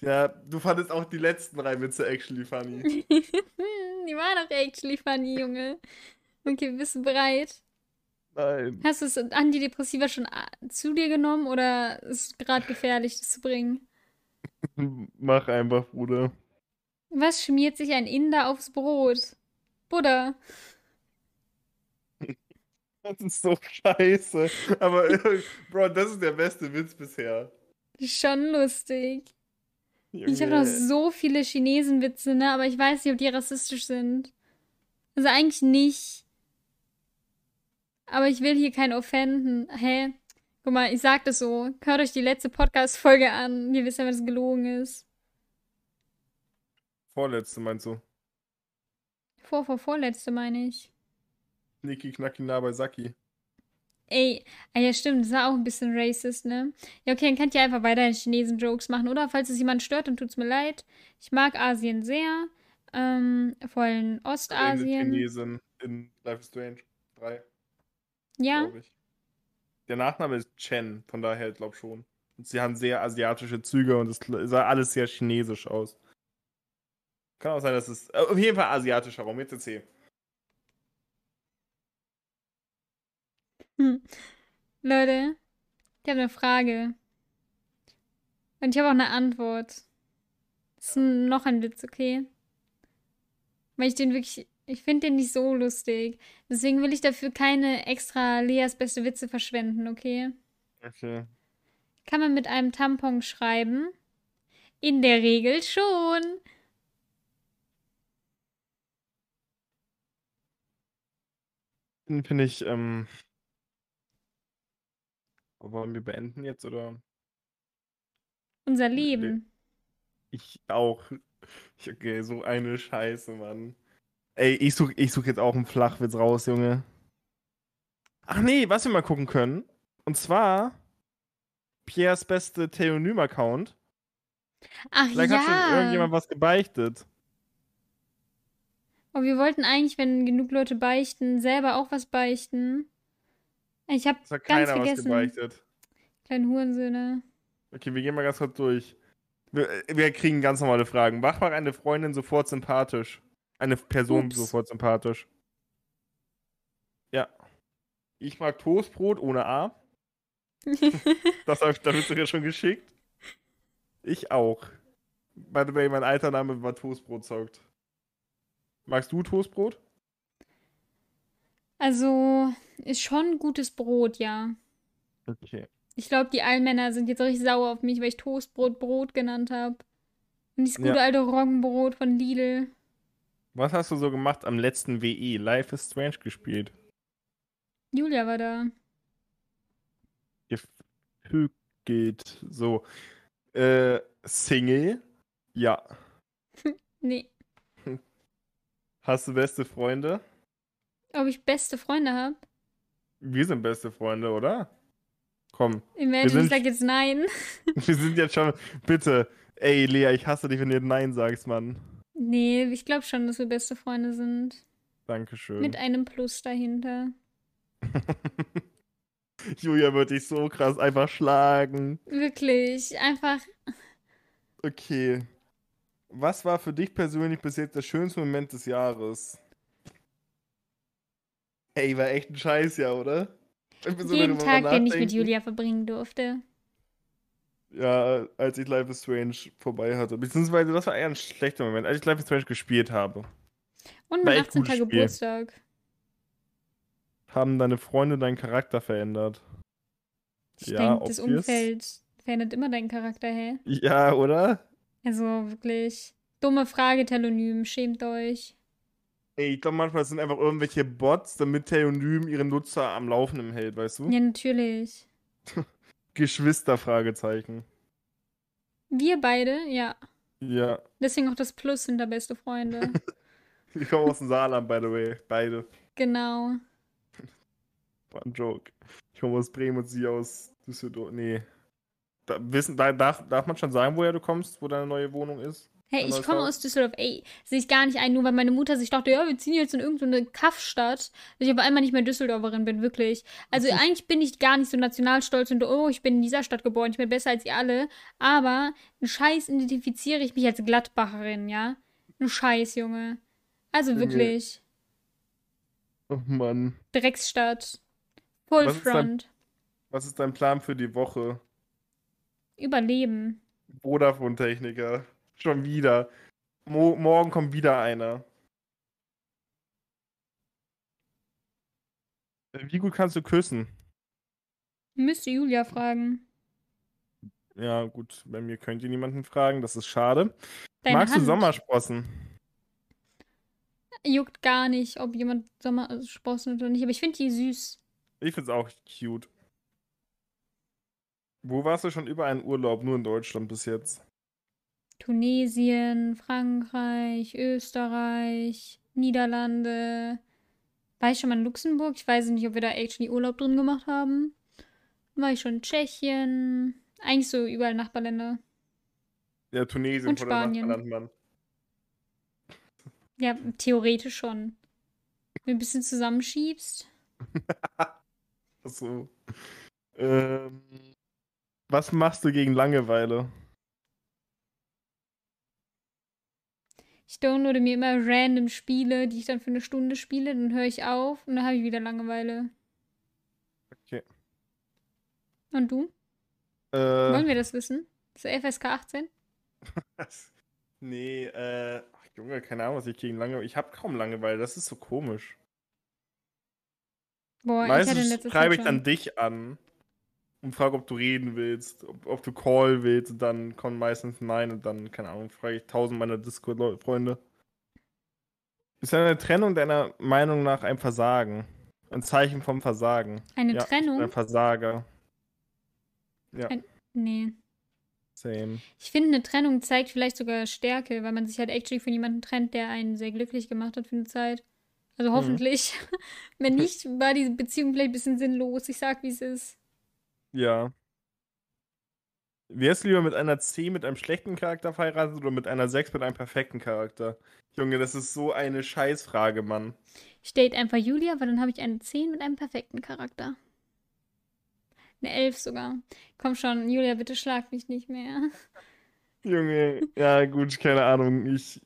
Ja, du fandest auch die letzten drei Witze actually funny. *laughs* Die waren doch actually funny, Junge. Okay, bist du bereit? Nein. Hast du es Antidepressiva schon a- zu dir genommen oder ist es gerade gefährlich, das zu bringen? *laughs* Mach einfach, Bruder. Was schmiert sich ein Inder aufs Brot? Buddha. *laughs* Das ist so scheiße. Aber, Bro, das ist der beste Witz bisher. Schon lustig. Ich habe noch so viele Chinesenwitze, ne? Aber ich weiß nicht, ob die rassistisch sind. Also eigentlich nicht. Aber ich will hier keinen offenden. Hä? Guck mal, ich sag das so. Hört euch die letzte Podcast-Folge an. Ihr wisst ja, was gelogen ist. Vorletzte meinst du? Vor, vor, vorletzte meine ich. Niki Knacki nah Saki. Ey, ah ja, stimmt, das war auch ein bisschen racist, ne? Ja, okay, dann könnt ihr einfach weiter Chinesen-Jokes machen, oder? Falls es jemand stört, dann tut's mir leid. Ich mag Asien sehr. Ähm, vor allem Ostasien. Chinesin in Life is Strange 3, Ja, glaube ich. Der Nachname ist Chen, von daher glaub schon. Und sie haben sehr asiatische Züge und es sah alles sehr chinesisch aus. Kann auch sein, dass es. äh, Auf jeden Fall asiatischer Raum. Jetzt erzähl. Hm. Leute, ich habe eine Frage. Und ich habe auch eine Antwort. Das ist noch ein Witz, okay? Weil ich den wirklich, ich finde den nicht so lustig. Deswegen will ich dafür keine extra Leas beste Witze verschwenden, okay? Okay. Kann man mit einem Tampon schreiben? In der Regel schon. Den finde ich, ähm. Wollen wir beenden jetzt oder? Unser Le- Leben. Ich auch. *laughs* Ich, okay, so eine Scheiße, Mann. Ey, ich such, ich such jetzt auch einen Flachwitz raus, Junge. Ach nee, was wir mal gucken können. Und zwar Pierres beste Theonym-Account. Ach Vielleicht hat schon ja. irgendjemand was gebeichtet. Oh, wir wollten eigentlich, wenn genug Leute beichten, selber auch was beichten. Ich habe ganz keiner was vergessen. gebeichtet. Kleinen Hurensöhne. Okay, wir gehen mal ganz kurz durch. Wir, wir kriegen ganz normale Fragen. Mach mal eine Freundin sofort sympathisch. Eine Person Ups. sofort sympathisch. Ja. Ich mag Toastbrot ohne A. *laughs* Das habe ich, da bist du ja schon geschickt. Ich auch. By the way, mein alter Name war Toastbrot zeugt. Magst du Toastbrot? Also, ist schon gutes Brot, ja. Okay. Ich glaube, die Allmänner sind jetzt richtig sauer auf mich, weil ich Toastbrot Brot genannt habe. Und dieses gute Ja. alte Roggenbrot von Lidl. Was hast du so gemacht am letzten WE? Life is Strange gespielt. Julia war da. Gefügelt. So. Äh, Single? Ja. *laughs* Nee. Hast du beste Freunde? Ob ich beste Freunde habe? Wir sind beste Freunde, oder? Komm, Imagine, ich sag jetzt nein. *laughs* wir sind jetzt schon. Bitte. Ey, Lea, ich hasse dich, wenn du Nein sagst, Mann. Nee, ich glaube schon, dass wir beste Freunde sind. Dankeschön. Mit einem Plus dahinter. *laughs* Julia wird dich so krass einfach schlagen. Wirklich. Einfach. Okay. Was war für dich persönlich bis jetzt der schönste Moment des Jahres? Ey, war echt ein Scheißjahr, oder? Ich bin so jeden Tag, den ich mit. Julia verbringen durfte. Ja, als ich Life is Strange vorbei hatte. Beziehungsweise, das war eher ein schlechter Moment, als ich Life is Strange gespielt habe. Und mein echt 18. gutes Spiel. Geburtstag. Haben deine Freunde deinen Charakter verändert? Ich Ja, denke, das. Umfeld verändert immer deinen Charakter, hä? Ja, oder? Also wirklich. Dumme Frage, Telonym. Schämt euch. Ey, ich glaube, manchmal sind einfach irgendwelche Bots, damit Theonym ihre Nutzer am Laufen hält, weißt du? Ja, natürlich. *laughs* Geschwister, Fragezeichen. Wir beide, ja. Ja. Deswegen auch das Plus sind da beste Freunde. *laughs* Wir kommen aus dem Saarland, by the way. Beide. genau. *laughs* War ein Joke. Ich komme aus Bremen und sie aus Düsseldorf. Nee. Da, wissen, da, darf, darf man schon sagen, woher du kommst, wo deine neue Wohnung ist? Hey, ich komme aus Düsseldorf. Ey, sehe ich gar nicht ein, nur weil meine Mutter sich dachte, ja, wir ziehen jetzt in irgendeine Kaffstadt. Dass ich aber einmal nicht mehr Düsseldorferin bin, wirklich. Also eigentlich bin ich gar nicht so nationalstolz und oh, ich bin in dieser Stadt geboren, ich bin besser als ihr alle. Aber einen Scheiß identifiziere ich mich als Gladbacherin, ja? Ein Scheiß, Junge. Also wirklich. Oh Mann. Drecksstadt. Full Was ist dein- Front. Was ist dein Plan für die Woche? Überleben. Vodafone-Techniker. Schon wieder. Mo morgen kommt wieder einer. Wie gut kannst du küssen? Müsste Julia fragen. Ja, gut, bei mir könnt ihr niemanden fragen, das ist schade. Deine Magst Hand du Sommersprossen? juckt gar nicht, ob jemand Sommersprossen hat oder nicht, aber ich finde die süß. Ich find's auch cute. Wo warst du schon überall in Urlaub? Nur in Deutschland bis jetzt. Tunesien, Frankreich, Österreich, Niederlande. War ich schon mal in Luxemburg? Ich weiß nicht, ob wir da actually Urlaub drin gemacht haben. War ich schon in Tschechien. Eigentlich so überall Nachbarländer. Ja, Tunesien Und Spanien. Ja, theoretisch schon. Wenn du ein bisschen zusammenschiebst. *laughs* Achso. Ähm, was machst du gegen Langeweile? Ich downloade mir immer random Spiele, die ich dann für eine Stunde spiele, dann höre ich auf und dann habe ich wieder Langeweile. Okay. Und du? Äh, Wollen wir das wissen? So FSK 18? was? Nee, äh, ach, Junge, keine Ahnung, was ich gegen Langeweile. Ich habe kaum Langeweile, das ist so komisch. Boah, ich Meistens letzter schreibe ich dann dich an und frage, ob du reden willst, ob, ob du Call willst, und dann kommt meistens Nein und dann, keine Ahnung, frage ich tausend meiner Discord-Freunde. Ist eine Trennung deiner Meinung nach ein Versagen? Ein Zeichen vom Versagen? Eine Ja, Trennung? Ein Versager. Ja, Ein- Nee. same. Ich finde, eine Trennung zeigt vielleicht sogar Stärke, weil man sich halt actually von jemandem trennt, der einen sehr glücklich gemacht hat für eine Zeit. Also Mhm. hoffentlich. *laughs* Wenn *laughs* nicht, war die Beziehung vielleicht ein bisschen sinnlos. Ich sag, wie es ist. Ja. Wärst du lieber mit einer 10 mit einem schlechten Charakter verheiratet oder mit einer 6 mit einem perfekten Charakter? Junge, das ist so eine Scheißfrage, Mann. Ich date einfach Julia, weil dann habe ich eine 10 mit einem perfekten Charakter. Eine 11 sogar. Komm schon, Julia, bitte schlag mich nicht mehr. Junge, ja gut, keine Ahnung. Ich,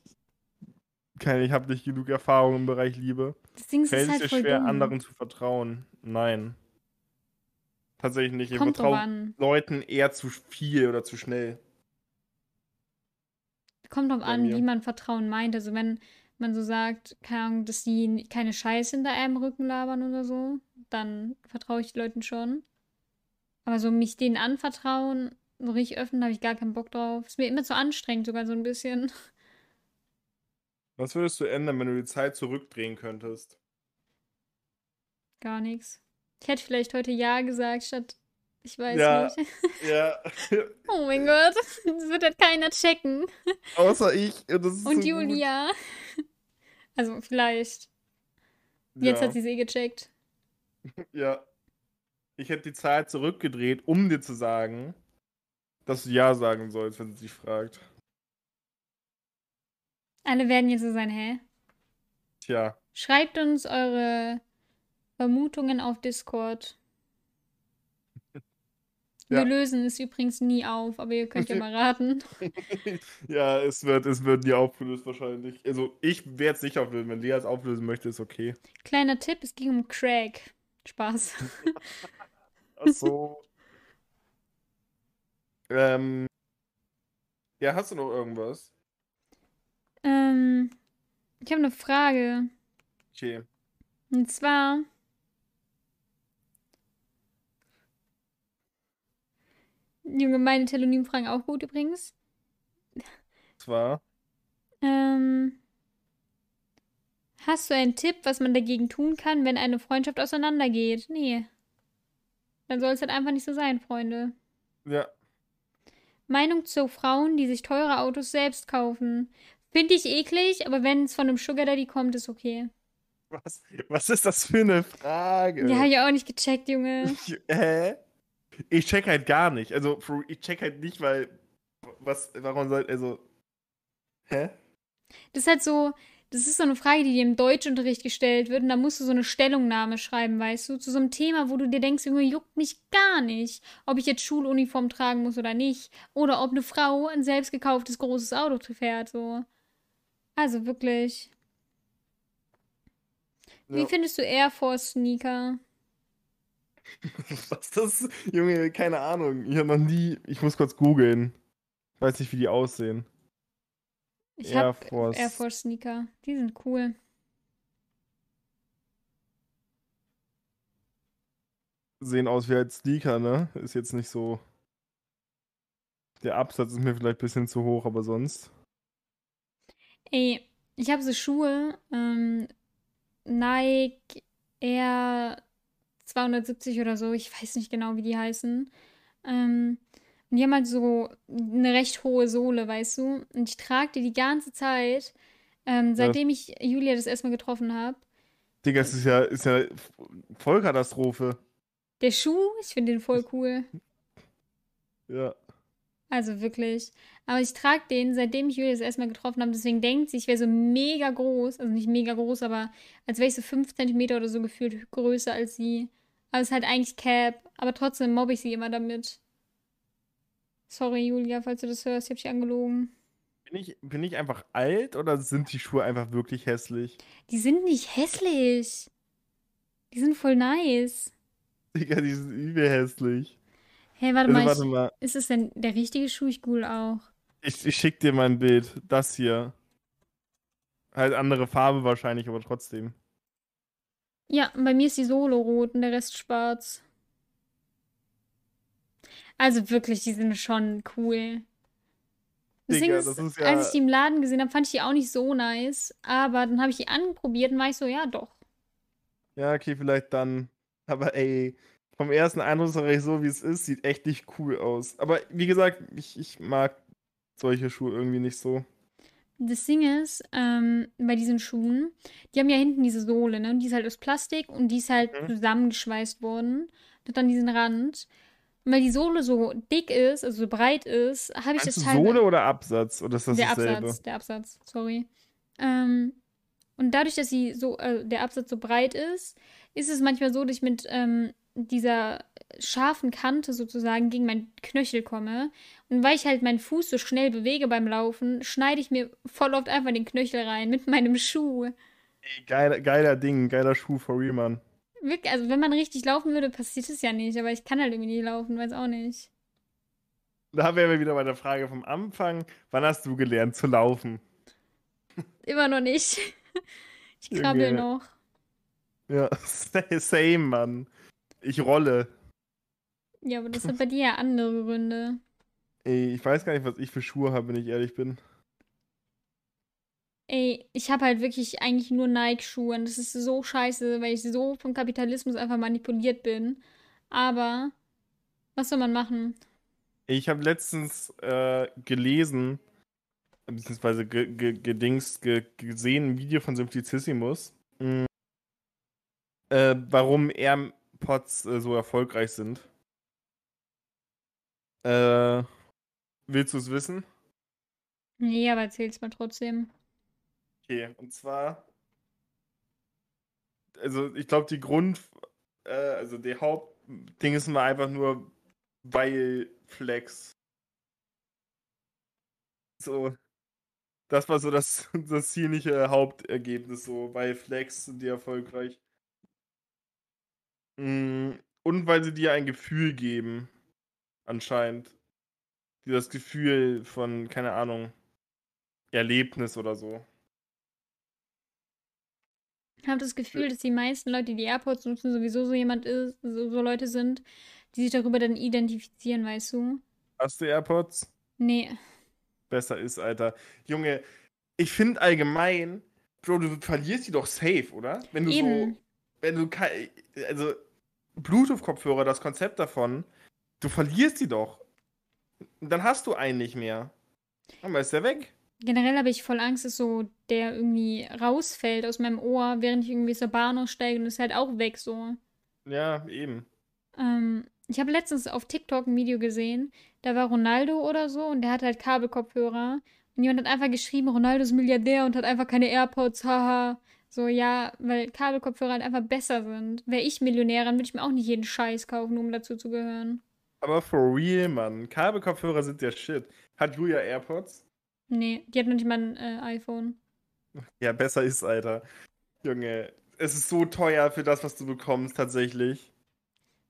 keine, ich habe nicht genug Erfahrung im Bereich Liebe. Das Ding ist, es Fällt ist es halt dir schwer, dumm. anderen zu vertrauen? Nein. Tatsächlich nicht. Ich Kommt vertraue. Leuten eher zu viel oder zu schnell. Kommt drauf an, wie man Vertrauen meint. Also wenn man so sagt, keine Ahnung, dass die keine Scheiße hinter einem Rücken labern oder so, dann vertraue ich Leuten schon. Aber so mich denen anvertrauen, so richtig öffnen, habe ich gar keinen Bock drauf. Ist mir immer zu anstrengend, sogar so ein bisschen. *laughs* Was würdest du ändern, wenn du die Zeit zurückdrehen könntest? Gar nichts. Ich hätte vielleicht heute Ja gesagt, statt ich weiß Ja. nicht. *laughs* Ja, Oh mein Gott, das wird halt keiner checken. außer ich. Und, Und so gut. Julia. Also vielleicht. Jetzt ja. hat sie es eh gecheckt. Ja. Ich hätte die Zeit zurückgedreht, um dir zu sagen, dass du Ja sagen sollst, wenn sie dich fragt. Alle werden jetzt so sein, hä? Tja. Schreibt uns eure Vermutungen auf Discord. Wir Ja. lösen es übrigens nie auf, aber ihr könnt ja mal raten. *laughs* ja, es wird, es wird nie aufgelöst wahrscheinlich. Also ich werde es nicht auflösen. Wenn Lea es auflösen möchte, ist okay. Kleiner Tipp, es ging um Craig. Spaß. *laughs* Ach so. *laughs* ähm. Ja, hast du noch irgendwas? ähm, ich habe eine Frage. Okay. Und zwar. Junge, meine Telonym-Fragen auch gut übrigens. Zwar. Ähm, hast du einen Tipp, was man dagegen tun kann, wenn eine Freundschaft auseinandergeht? Nee. Dann soll es halt einfach nicht so sein, Freunde. Ja. Meinung zu Frauen, die sich teure Autos selbst kaufen. Finde ich eklig, aber wenn es von einem Sugar Daddy kommt, ist okay. Was, was ist das für eine Frage? Ja, hab ich auch nicht gecheckt, Junge. *laughs* Hä? Ich check halt gar nicht. Also, ich check halt nicht, weil. Was, warum soll. Also. Hä? Das ist halt so, das ist so eine Frage, die dir im Deutschunterricht gestellt wird und da musst du so eine Stellungnahme schreiben, weißt du, zu so einem Thema, wo du dir denkst, Junge, juckt mich gar nicht, ob ich jetzt Schuluniform tragen muss oder nicht oder ob eine Frau ein selbst gekauftes großes Auto fährt, so. Also wirklich. Wie Ja. findest du Air Force Sneaker? *laughs* Was das? Junge, keine Ahnung. Ich habe noch nie. Ich muss kurz googeln. Ich weiß nicht, wie die aussehen. Ich Air hab Force. Air Force Sneaker. Die sind cool. sehen aus wie halt Sneaker, ne? Ist jetzt nicht so. Der Absatz ist mir vielleicht ein bisschen zu hoch, aber sonst. Ey, ich habe so Schuhe, ähm, Nike Air 270 oder so, ich weiß nicht genau, wie die heißen. Ähm, und die haben halt so eine recht hohe Sohle, weißt du? Und ich trage die die ganze Zeit, ähm, seitdem ich Julia das erstmal getroffen habe. Digga, es ist ja, ist ja Vollkatastrophe. Der Schuh, ich finde den voll cool. Ja. Also wirklich. Aber ich trage den, seitdem ich Julia das erstmal getroffen habe. Deswegen denkt sie, ich wäre so mega groß. Also nicht mega groß, aber als wäre ich so 5 cm oder so gefühlt größer als sie. Aber es ist halt eigentlich Cap. Aber trotzdem mobbe ich sie immer damit. Sorry, Julia, falls du das hörst, ich hab dich angelogen. Bin ich, bin ich einfach alt oder sind die Schuhe einfach wirklich hässlich? Die sind nicht hässlich. Die sind voll nice. Digga, die sind übel hässlich. Hey, warte, Also, mal, warte ich, mal. Ist es denn der richtige Schuh? Ich google auch. Ich, ich schick dir mal ein Bild. Das hier. Halt andere Farbe wahrscheinlich, aber trotzdem. Ja, bei mir ist die Sohle rot und der Rest schwarz. Also wirklich, die sind schon cool. Ding Digga, ist, ja- als ich die im Laden gesehen habe, fand ich die auch nicht so nice. Aber dann habe ich die anprobiert und war ich so, ja, doch. Ja, okay, vielleicht dann. Aber ey, vom ersten Eindruck sage ich so, wie es ist, sieht echt nicht cool aus. Aber wie gesagt, ich, ich mag solche Schuhe irgendwie nicht so. Das Ding ist, ähm, bei diesen Schuhen, die haben ja hinten diese Sohle, ne? Und die ist halt aus Plastik und die ist halt Mhm. zusammengeschweißt worden. Hat dann diesen Rand. Und weil die Sohle so dick ist, also so breit ist, habe ich Meinst das teilweise. Sohle oder Absatz? Oder ist das der dasselbe? Absatz, der Absatz, sorry. Ähm, und dadurch, dass sie so, äh, der Absatz so breit ist, ist es manchmal so, dass ich mit ähm, dieser scharfen Kante sozusagen gegen meinen Knöchel komme. Und weil ich halt meinen Fuß so schnell bewege beim Laufen, schneide ich mir voll oft einfach den Knöchel rein mit meinem Schuh. Ey, geiler, geiler Ding, geiler Schuh for real, Mann. Wirklich, also wenn man richtig laufen würde, passiert es ja nicht, aber ich kann halt irgendwie nicht laufen, weiß auch nicht. Da wären wir wieder bei der Frage vom Anfang. Wann hast du gelernt zu laufen? Immer noch nicht. Ich krabbel noch. Ja, *laughs* same, Mann. Ich rolle. Ja, aber das hat bei dir ja andere Gründe. Ey, ich weiß gar nicht, was ich für Schuhe habe, wenn ich ehrlich bin. Ey, ich habe halt wirklich eigentlich nur Nike-Schuhe und das ist so scheiße, weil ich so vom Kapitalismus einfach manipuliert bin. Aber was soll man machen? Ich habe letztens äh, gelesen, beziehungsweise ge ge gedingst, ge gesehen, ein Video von Simplicissimus, mh, äh, warum AirPods äh, so erfolgreich sind. Äh, willst du es wissen? Nee, aber erzähl's mal trotzdem. Okay, und zwar, also ich glaube, die Grund, äh, also der Hauptding ist mal einfach nur, weil Flex. So, das war so das, *laughs* das ziemliche Hauptergebnis, so, weil Flex sind die erfolgreich. Mm, Und weil sie dir ein Gefühl geben, anscheinend. Die das Gefühl von, keine Ahnung, Erlebnis oder so. Ich habe das Gefühl, dass die meisten Leute, die die AirPods nutzen, sowieso so jemand ist, so, so Leute sind, die sich darüber dann identifizieren, weißt du? Hast du AirPods? Nee. besser ist, Alter. Junge, ich finde allgemein, Bro, du verlierst die doch safe, oder? Wenn du Eben. so, wenn du also Bluetooth-Kopfhörer, das Konzept davon, du verlierst die doch. Dann hast du einen nicht mehr. Dann ist der weg. Generell habe ich voll Angst, dass so der irgendwie rausfällt aus meinem Ohr, während ich irgendwie zur Bahn aussteige und ist halt auch weg so. Ja, eben. Ähm, ich habe letztens auf TikTok ein Video gesehen, da war Ronaldo oder so und der hat halt Kabelkopfhörer und jemand hat einfach geschrieben, Ronaldo ist Milliardär und hat einfach keine AirPods, haha. So, ja, weil Kabelkopfhörer halt einfach besser sind. Wäre ich Millionär, dann würde ich mir auch nicht jeden Scheiß kaufen, um dazu zu gehören. Aber for real, Mann. Kabelkopfhörer sind der Shit. Hat Julia AirPods? Nee, die hat noch nicht mal ein äh, iPhone. Ja, besser ist, Alter. Junge, es ist so teuer für das, was du bekommst, tatsächlich.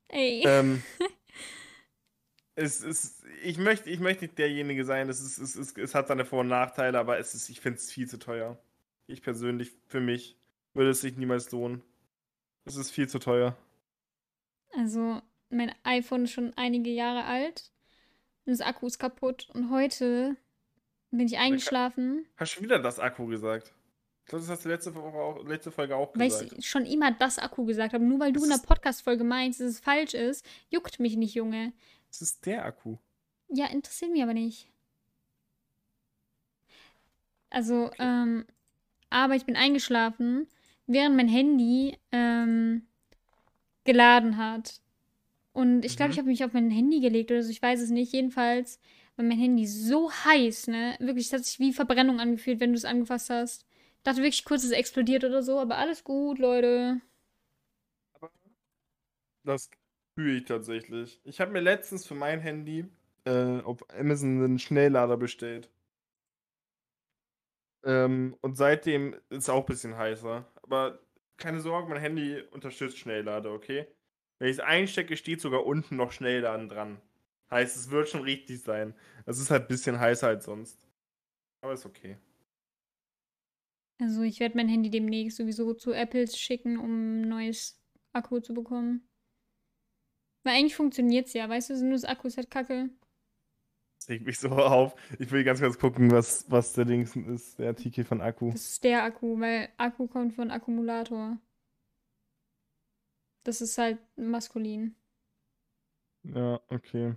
Ey. ähm, *laughs* es ist, ich möchte, ich möchte nicht derjenige sein, es, ist, es, ist, es hat seine Vor- und Nachteile, aber es ist, ich finde es viel zu teuer. Ich persönlich, für mich, würde es sich niemals lohnen. Es ist viel zu teuer. Also, mein iPhone ist schon einige Jahre alt. Und das Akku ist kaputt. Und heute bin ich eingeschlafen. Hast du wieder das Akku gesagt? Das hast du letzte, Woche auch, letzte Folge auch Weil gesagt. ich schon immer das Akku gesagt habe. Nur weil du Das in der Podcast-Folge meinst, dass es falsch ist, juckt mich nicht, Junge. Das ist der Akku. Ja, interessiert mich aber nicht. Also, ähm, aber ich bin eingeschlafen, während mein Handy ähm, geladen hat. Und ich glaube, Mhm. ich habe mich auf mein Handy gelegt oder so, ich weiß es nicht. Jedenfalls war mein Handy so heiß, ne? Wirklich, es hat sich wie Verbrennung angefühlt, wenn du es angefasst hast. Dachte wirklich kurz, es explodiert oder so, aber alles gut, Leute. Das fühle ich tatsächlich. Ich habe mir letztens für mein Handy äh, auf Amazon einen Schnelllader bestellt. Ähm, und seitdem ist es auch ein bisschen heißer. Aber keine Sorge, mein Handy unterstützt Schnelllader, okay? Wenn ich es einstecke, steht sogar unten noch Schnellladen dran. Heißt, es wird schon richtig sein. Es ist halt ein bisschen heißer als sonst. Aber ist okay. Also, ich werde mein Handy demnächst sowieso zu Apple schicken, um ein neues Akku zu bekommen. Weil eigentlich funktioniert es ja, weißt du, nur das Akku ist halt kacke. Das regt mich so *laughs* auf. Ich will ganz kurz gucken, was, was der Dings ist, der Artikel von Akku. Das ist der Akku, weil Akku kommt von Akkumulator. Das ist halt maskulin. Ja, okay.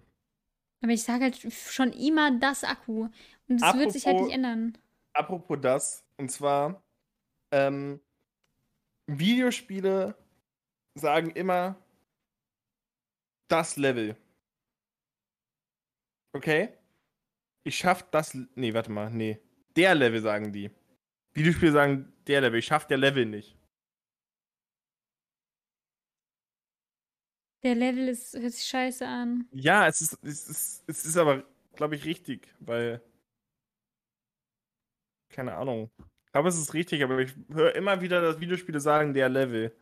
Aber ich sage halt schon immer das Akku. Und das wird sich halt Apropos- nicht ändern. Apropos das, und zwar, ähm, Videospiele sagen immer das Level. Okay? Ich schaff das. Nee, warte mal, nee. Der Level sagen die. Videospiele sagen der Level. Ich schaff der Level nicht. Der Level ist, hört sich scheiße an. Ja, es ist, es ist, es ist aber, glaube ich, richtig, weil. Keine Ahnung. Ich glaube, es ist richtig, aber ich höre immer wieder, dass Videospiele sagen der Level.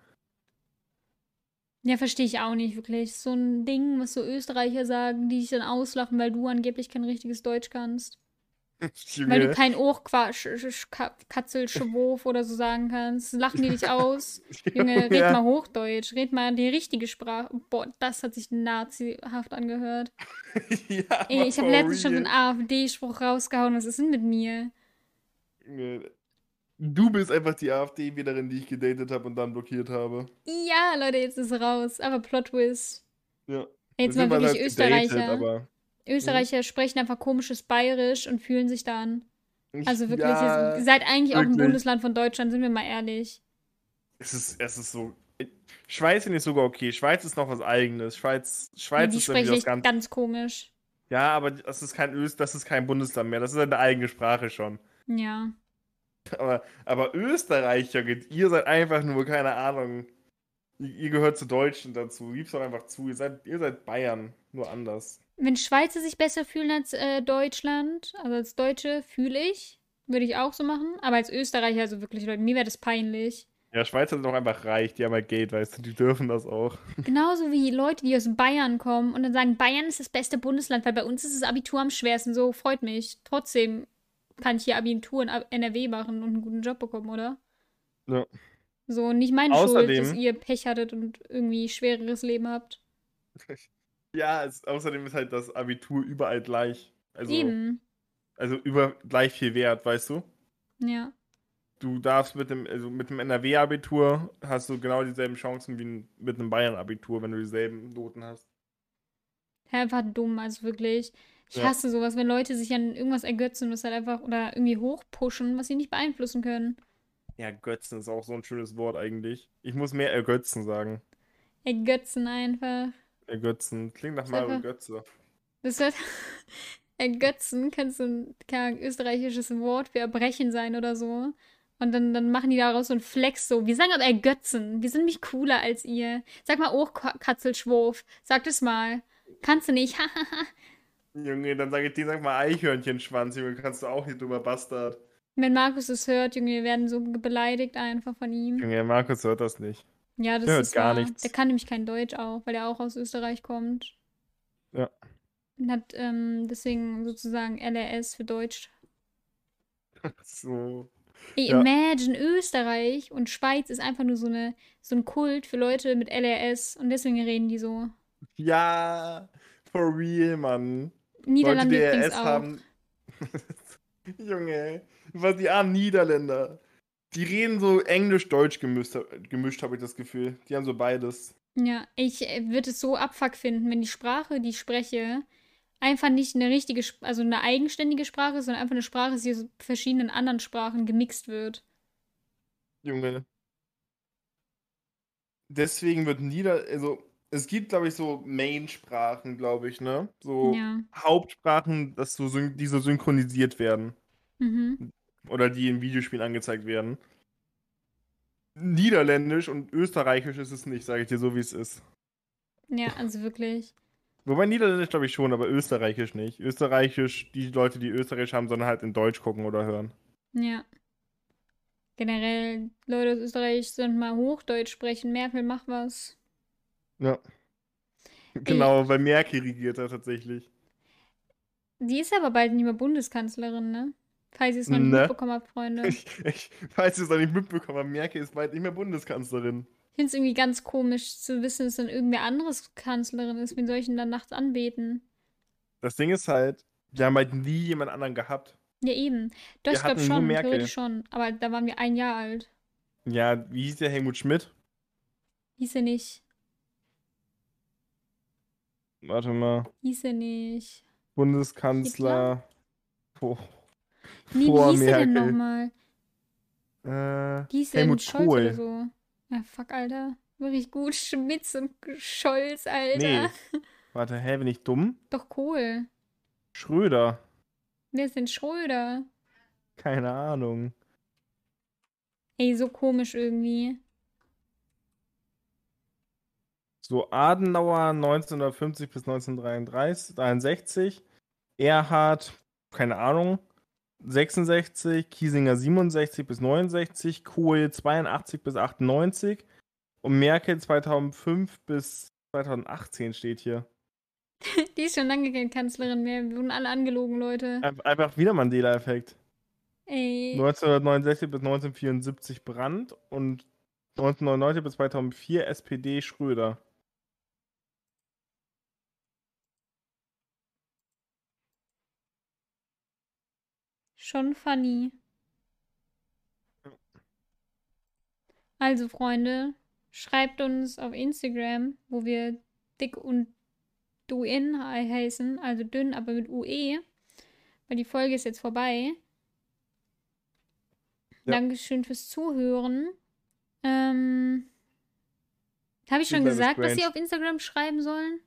Ja, verstehe ich auch nicht wirklich. So ein Ding, was so Österreicher sagen, die dich dann auslachen, weil du angeblich kein richtiges Deutsch kannst. Weil du kein Ohrkatzelschwurf oder so sagen kannst. Lachen die dich aus. *laughs* Junge, red Ja. mal Hochdeutsch. Red mal die richtige Sprache. Boah, das hat sich nazihaft angehört. *laughs* ja, Ey, ich habe letztens schon so einen AfD-Spruch rausgehauen. Was ist denn mit mir? Du bist einfach die AfD-Wählerin, die ich gedatet habe und dann blockiert habe. Ja, Leute, jetzt ist es raus. Aber Plot Twist. Ja. Ey, Jetzt mal wirklich halt gedatet, Österreicher. aber Österreicher sprechen einfach komisches Bayerisch und fühlen sich dann. Also wirklich, ja, ihr seid eigentlich auch ein wirklich. Bundesland von Deutschland, sind wir mal ehrlich. es ist, es ist so. Schweiz finde ich sogar okay. Schweiz ist noch was eigenes. Schweiz, Schweiz die ist irgendwie was ganz. ganz komisch. Ja, aber das ist kein Öst, das ist kein Bundesland mehr. Das ist eine eigene Sprache schon. Ja. Aber, aber Österreicher, ihr seid einfach nur, keine Ahnung. Ihr, ihr gehört zu Deutschen dazu. Gib's doch einfach zu. Ihr seid, ihr seid Bayern, nur anders. Wenn Schweizer sich besser fühlen als äh, Deutschland, also als Deutsche, fühle ich. Würde ich auch so machen. Aber als Österreicher, also wirklich, Leute, mir wäre das peinlich. Ja, Schweizer sind doch einfach reich, die haben halt Geld, weißt du, die dürfen das auch. *laughs* Genauso wie Leute, die aus Bayern kommen und dann sagen, Bayern ist das beste Bundesland, weil bei uns ist das Abitur am schwersten. So, freut mich. Trotzdem kann ich hier Abitur in NRW machen und einen guten Job bekommen, oder? Ja. So, nicht meine Schuld, Außerdem- dass ihr Pech hattet und irgendwie schwereres Leben habt. *laughs* Ja, es, außerdem ist halt das Abitur überall gleich. Also, Eben. also über gleich viel wert, weißt du? Ja. Du darfst mit dem, also mit dem NRW-Abitur hast du genau dieselben Chancen wie mit einem Bayern-Abitur, wenn du dieselben Noten hast. Einfach dumm, also wirklich. Ich Ja. hasse sowas, wenn Leute sich an irgendwas ergötzen, was halt einfach oder irgendwie hochpushen, was sie nicht beeinflussen können. Ja, Götzen ist auch so ein schönes Wort eigentlich. Ich muss mehr ergötzen sagen. Ergötzen einfach. Ergötzen. Klingt nach Mario Götze. Das wird. *laughs* Ergötzen kann so ein Ahnung, österreichisches Wort für Erbrechen sein oder so. Und dann, dann machen die daraus so einen Flex so. Wir sagen aber ergötzen. Wir sind nämlich cooler als ihr. Sag mal Ohrkatzelschwurf. Sag das mal. Kannst du nicht. *laughs* Junge, dann sag ich dir, sag mal Eichhörnchenschwanz, Junge, kannst du auch nicht drüber Bastard. Wenn Markus es hört, Junge, wir werden so beleidigt einfach von ihm. Junge, Markus hört das nicht. Ja, das ist gar wahr. nichts. Der kann nämlich kein Deutsch auch, weil er auch aus Österreich kommt. Ja. Und hat ähm, deswegen sozusagen LRS für Deutsch. So. Ey, Ja. imagine Österreich und Schweiz ist einfach nur so, eine, so ein Kult für Leute mit LRS und deswegen reden die so. Ja, for real, Mann. Niederlande Leute, die übrigens RS auch. haben. *laughs* Junge, was die armen Niederländer. Die reden so Englisch-Deutsch gemischt, gemischt habe ich das Gefühl. Die haben so beides. Ja, ich äh, würde es so abfuck finden, wenn die Sprache, die ich spreche, einfach nicht eine richtige, also eine eigenständige Sprache ist, sondern einfach eine Sprache die aus verschiedenen anderen Sprachen gemixt wird. Junge. Deswegen wird Nieder... Also, es gibt, glaube ich, so Main-Sprachen, glaube ich, ne? So Ja. Hauptsprachen, dass so, die so synchronisiert werden. Mhm. Oder die in Videospielen angezeigt werden. Niederländisch und Österreichisch ist es nicht, sage ich dir so, wie es ist. Ja, also wirklich. Wobei Niederländisch glaube ich schon, aber Österreichisch nicht. Österreichisch, die Leute, die Österreichisch haben, sollen halt in Deutsch gucken oder hören. Ja. Generell, Leute aus Österreich sollen mal Hochdeutsch sprechen. Merkel, mach was. Ja. Genau, weil Merkel regiert da tatsächlich. Die ist aber bald nicht mehr Bundeskanzlerin, ne? Falls ihr es noch nicht Ne. mitbekommen habt, Freunde. Ich Ich, ich weiß es noch nicht mitbekommen, aber Merkel ist bald nicht mehr Bundeskanzlerin. finde es irgendwie ganz komisch zu wissen, dass dann irgendwer anderes Kanzlerin ist. Wen soll ich denn dann nachts anbeten? Das Ding ist halt, wir haben halt nie jemand anderen gehabt. Ja, eben. Doch, Wir ich glaube schon, theoretisch schon. Aber da waren wir ein Jahr alt. Ja, wie hieß der Helmut Schmidt? Hieß er nicht. Warte mal. Hieß er nicht. Bundeskanzler. Oh. Nee, Vor wie hieß er denn Merkel. nochmal? Äh, Hieß Helmut Scholz Kohl. oder so? Ja, fuck, Alter. Wirklich gut. Schmitz und Scholz, Alter. Nee. *laughs* Warte, hä, bin ich dumm? Doch Kohl. Schröder. Wer ist denn Schröder? Keine Ahnung. Ey, so komisch irgendwie. So Adenauer 1950 bis 1933, 63, Erhard, keine Ahnung, 66, Kiesinger 67 bis 69, Kohl 82 bis 98 und Merkel 2005 bis 2018 steht hier. *laughs* Die ist schon lange keine Kanzlerin mehr. Wir wurden alle angelogen, Leute. Ein- Einfach wieder Mandela-Effekt. Ey. 1969 bis 1974 Brandt und 1999 bis 2004 SPD Schröder. Schon funny. Also, Freunde, schreibt uns auf Instagram, wo wir dick und duin heißen, also dünn, aber mit UE, weil die Folge ist jetzt vorbei. Ja. Dankeschön fürs Zuhören. Ähm, Habe ich schon Life gesagt, was sie auf Instagram schreiben sollen?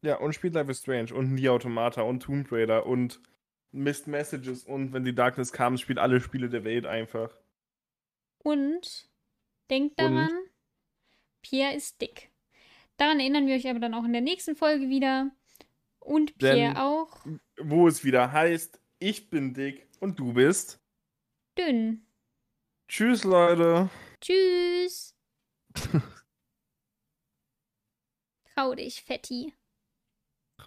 Ja, und spielt Life is Strange und Nier Automata und Tomb Raider und Missed Messages und wenn die Darkness kam, spielt alle Spiele der Welt einfach. Und denkt Und? daran, Pierre ist dick. Daran erinnern wir euch aber dann auch in der nächsten Folge wieder. Und Pierre Denn- auch Wo es wieder heißt, ich bin dick und du bist. dünn. Tschüss, Leute. Tschüss. *laughs* Trau dich, Fetti.